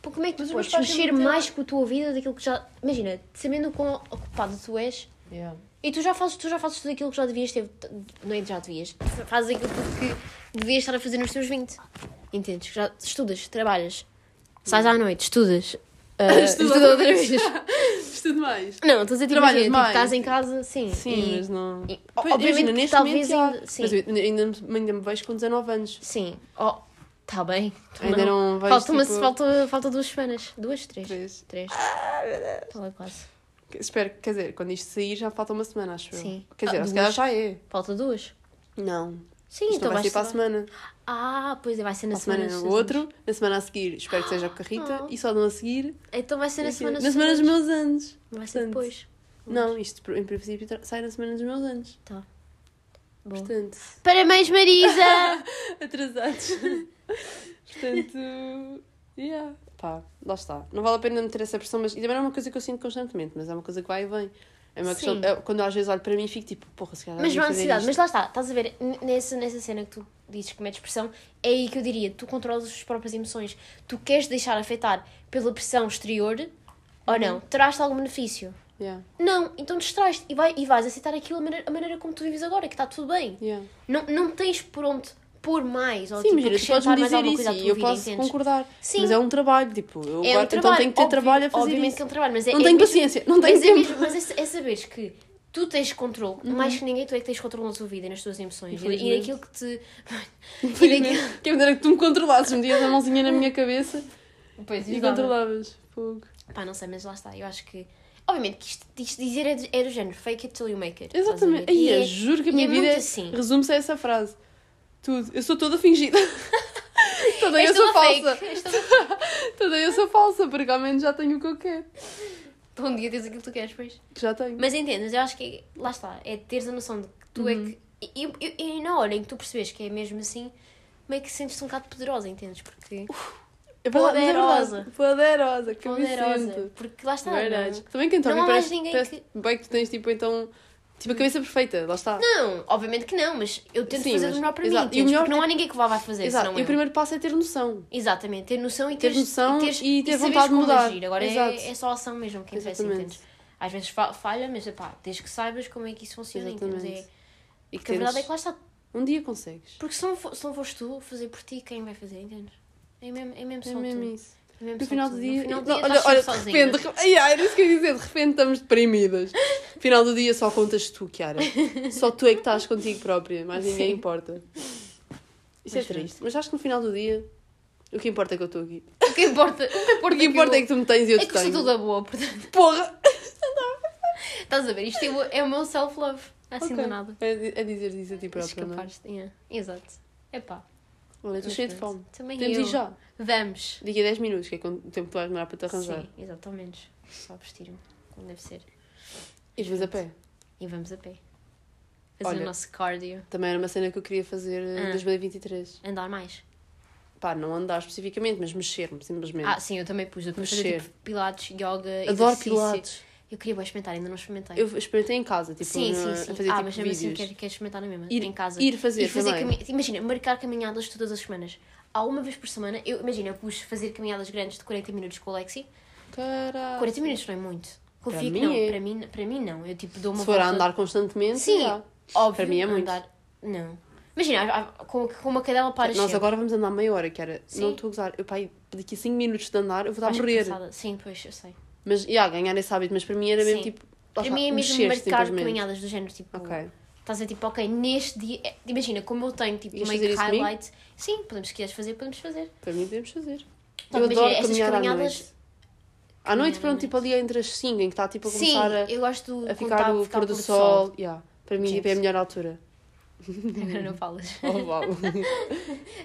Pô, Como é que tu Mas podes mexer mais com a tua vida daquilo que já. Imagina, sabendo o quão ocupado tu és. Yeah. E tu já fazes, tu já fazes tudo aquilo que já devias ter. Não é já devias. Fazes aquilo que devias estar a fazer nos teus 20. Entendes? Já estudas, trabalhas, sais à noite, estudas. Estudo estuda outra vez. Estudo mais. Não, estou a dizer, tipo, imagina, tipo, estás em casa, sim. Sim, e- mas não. e- Pois, obviamente imagina, neste talvez momento, ainda. já. Sim, Mas ainda, me- ainda me vejo com 19 anos. sim. Oh, tá bem. Tu Ainda não vejo. Falta, uma, tipo, falta, falta duas semanas. Duas, três. três. Três. Está lá quase. Espero, quer dizer, quando isto sair já falta uma semana, acho eu. Sim. Quer dizer, Ah, se calhar já é. Falta duas. Não. Sim, Isto então não vai vais ser para a semana. Ah, pois é, vai ser na Na semana semana. no dos outro, na semana a seguir espero que seja a Rita Ah. e só no a seguir. Então vai ser na semana na semana dos meus anos. Vai ser depois. Não, isto em princípio sai na semana dos meus anos. Tá. Bom. Portanto, Parabéns, Marisa! atrasados. Portanto, yeah. Pá, lá está. Não vale a pena meter essa pressão, mas e também não é uma coisa que eu sinto constantemente, mas é uma coisa que vai e vem. É uma questão. É- quando eu às vezes olho para mim fico tipo, porra, se calhar. Mas não isto. Mas lá está, estás a ver, nessa, nessa cena que tu dizes que metes pressão, é aí que eu diria, tu controlas as tuas próprias emoções. Tu queres deixar afetar pela pressão exterior ou não? Terás-te algum benefício? Yeah, Não, então distrais-te e, vai, e vais aceitar aquilo a maneira, a maneira como tu vives agora, que está tudo bem. yeah. Não, não tens por onde pôr mais ou Sim, tipo, imagina, tu podes me mais dizer isso e eu vida, posso concordar. Sim. Mas é um trabalho, tipo, eu É um agora- trabalho, então tenho que ter óbvio- trabalho a fazer obviamente isso. que é um trabalho, mas é, Não é tenho mesmo- paciência, não tenho mas é tempo. mesmo- mas é, é saberes que tu tens controle, mais que ninguém, tu é que tens controle na tua vida e nas tuas emoções e, naquilo que te. Que é maneira que tu me controlasses, metias a mãozinha na minha cabeça Pois, e controlavas. Fogo. Pá, não sei, mas lá está, eu acho que. Obviamente que isto, isto dizer é, do- é do género, fake it till you make it. Exatamente. Aí, E é- juro que a minha é vida é- assim. resume-se a essa frase. Tudo. Eu sou toda fingida. toda eu sou fake, falsa. és toda- eu sou falsa, porque ao menos já tenho o que eu quero. Um dia tens aquilo que tu queres, pois. Que já tenho. Mas entendes, eu acho que lá está, é teres a noção de que tu é Uhum. que. E, e, e na hora em que tu percebes que é mesmo assim, meio que sentes-te um bocado poderosa, entendes? Porque. É é poderosa. Poderosa. Que Poderosa. sinto. Porque lá está. Verdade. Também quem está a não há parece, mais ninguém parece bem que tu tens tipo então tipo a cabeça perfeita, lá está. não, obviamente que não, mas eu tento Sim, fazer mas- o melhor para exato. mim, E o entendes? melhor Porque não é- há ninguém que vá vai fazer, Exato. senão E o eu. primeiro passo é ter noção. Exatamente, ter noção e Ter teres, noção teres, e ter saberes vontade de mudar. agir. Agora é, é só ação mesmo que interessa, Exatamente. entendes? Às vezes fa- falha, mas pá, desde que saibas como é que isso funciona, entendes? Exatamente. É, E que a verdade é tens- que lá está. um dia consegues. Porque se não, for, se não fores tu fazer por ti, quem vai fazer, entendes? É mesmo, é mesmo É só mesmo tu. isso. É mesmo No final do No dia. final do dia olha, de repente, de ai, era isso que eu ia dizer, de repente estamos deprimidas. Final do dia só contas tu, Kiara. Só tu é que estás contigo própria, mais ninguém Sim. importa. Isso Mas é triste. Mas acho que no final do dia, o que importa é que eu estou aqui. O que importa, o que importa, O que importa é que tu me tens e eu é te que eu sou tenho. toda boa, portanto. Porra! Estás a ver? Isto é o, é meu self-love. Assim Ok. do nada. É, é dizer isso a ti própria, não é? Escapares. Yeah. Exato. Olha, estou Mas cheia de fome. Também Temos eu. ir já. Vamos. Daqui a 10 minutos, que é quando o tempo tu vais demorar para te arranjar. Sim, exatamente. Só vestir-me, como deve ser. E depois a pé. E vamos a pé. Fazer Olha. o nosso cardio. Também era uma cena que eu queria fazer em Ah. 2023. Andar mais. Pá, não andar especificamente, mas mexer-me, simplesmente. Ah, sim, eu também pus. Eu pus fazer Mexer. tipo, pilates, yoga, Adoro exercício. pilates. Eu queria bem experimentar, ainda não experimentei. Eu experimentei em casa, tipo, sim, sim, sim. a fazer ah, tipo mas mesmo assim quero, quero experimentar na mesma, Ir- em casa. ir fazer e fazer também. Imagina, marcar caminhadas todas as semanas. Há uma vez por semana, eu, imagina, eu pus fazer caminhadas grandes de 40 minutos com o Lexi. Caralho. 40 minutos não é muito. Confio Para que mim não. é. Para, mim, para mim não. Eu tipo dou uma Se for a volta- andar constantemente, Sim, já. óbvio. Para mim é muito. Andar... Não. Imagina, com, com uma cadela para Nós agora vamos andar meia hora, que era. Sim. Não estou a gozar. Eu, pá, daqui a 5 minutos de andar, eu vou estar a morrer. cansada. Sim, pois, eu sei. Mas, já, ganhar esse hábito. Mas para mim era mesmo Sim. tipo. Para mim é mesmo marcar caminhadas do género, tipo... Ok. Estás a ver, tipo, ok, neste dia... é- Imagina, como eu tenho, tipo, Ias meio comigo? highlight... Sim, podemos, se quiseres fazer, podemos fazer. Para mim podemos fazer. Então, eu adoro estas caminhar à caminhadas- noite. À noite, pronto, tipo ali entre as 5, em que está tipo a Sim, começar a, eu gosto a ficar o pôr do sol. Yeah. Para mim, tipo, é a melhor altura. Agora não falas. Oh, uau.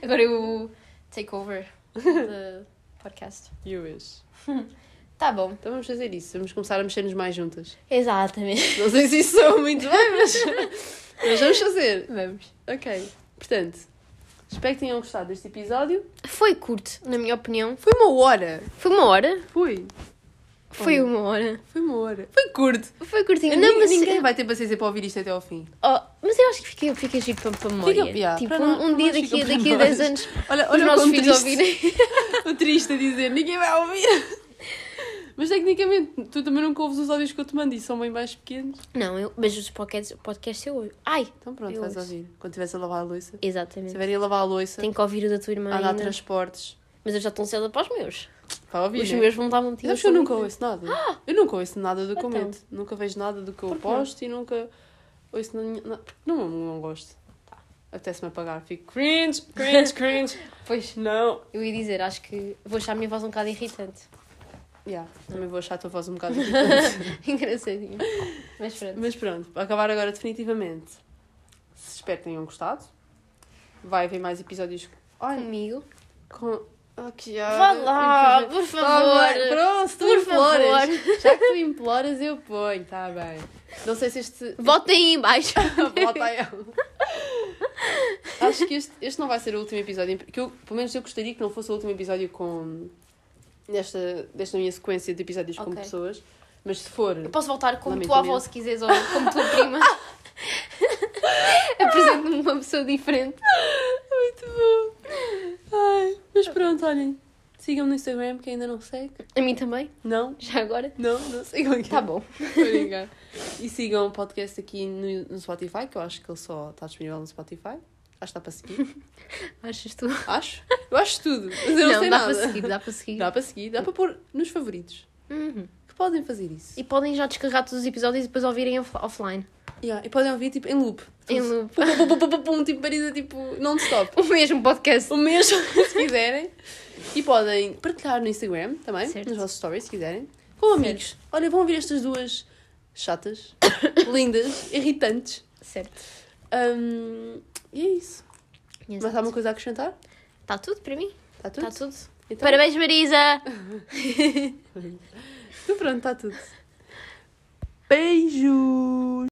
Agora eu take over the podcast. you wish. Tá bom. Então vamos fazer isso. Vamos começar a mexer-nos mais juntas. Exatamente. Não sei se isso soa muito bem, mas, mas vamos fazer. Vamos. Ok. Portanto, espero que tenham gostado deste episódio. Foi curto, na minha opinião. Foi uma hora. Foi uma hora? Foi. Foi uma hora. Foi uma hora. Foi curto. Foi curtinho. Não, mas, ninguém vai ter paciência para ouvir isto até ao fim. Oh, mas eu acho que fica, fica giro para, para memória. Fica- yeah, tipo, um, um dia daqui, daqui a para 10 nós. anos, Olha, os olha o nossos filhos ouvirem. o triste a dizer, ninguém vai ouvir. Mas tecnicamente, tu também nunca ouves os áudios que eu te mando e são bem mais pequenos. Não, eu, mas os podcasts, o podcast eu ouço. Ai, Então pronto, Eu vais ouço. ouvir. Quando estiveres a lavar a louça. Se exatamente. estiverem a lavar a louça, Tenho que ouvir o da tua irmã a ainda. transportes. Mas eu já estou ansiosa para os meus. Para ouvir, Os né? meus vão estar muito Sabes que eu nunca ouço nada. Eu nunca ouço nada do que eu Então. meto. Nunca vejo nada do que eu não? posto e nunca ouço porque Não, não gosto. Apetece-me apagar. Fico cringe, cringe, cringe. Pois, não. eu ia dizer, acho que vou achar a minha voz um bocado irritante. Yeah, também vou achar a tua voz um bocado irritante. Engraçadinho. Mas pronto. Mas pronto, para acabar agora definitivamente. Se espero que tenham gostado. Vai haver mais episódios. Comigo. com. Oh, que Vá lá, por favor. Pronto, tu Por imploras. Já que tu imploras, eu ponho, tá bem. Não sei se este. Votem aí em baixo. Bota aí. Acho que este, este não vai ser o último episódio. Que eu, pelo menos eu gostaria que não fosse o último episódio com. Nesta, desta minha sequência de episódios com Ok. pessoas. Mas se for. Eu posso voltar como tua avó, se quiseres, ou como tua prima. Apresento-me uma pessoa diferente. Muito bom. Ai, mas pronto, olhem. Sigam-me no Instagram, quem ainda não segue. A mim também, Não? já agora. Não? Não sigam aqui. Tá bom. E sigam o podcast aqui no, no Spotify, que eu acho que ele só está disponível no Spotify. Acho que está para seguir. Achas tu? Acho. Eu acho tudo. Mas eu não, não, sei dá nada. para seguir, dá para seguir. Dá para seguir. Dá para pôr nos favoritos. Uhum. Que podem fazer isso. E podem já descarregar todos os episódios e depois ouvirem off- offline. Yeah, E podem ouvir tipo em loop. Em loop. Pum, pum, pum, pum, pum, tipo Marisa, tipo non-stop. O mesmo podcast. O mesmo, se quiserem. E podem partilhar no Instagram também, Certo. nos vossos stories, se quiserem. Com amigos. Olha, vão ouvir estas duas chatas, lindas, irritantes. Certo. Hum, e é isso. Mas há alguma coisa a acrescentar? Está tudo para mim? Está tudo? Está tudo. Então, Parabéns, Marisa! Então pronto, está tudo. Beijos!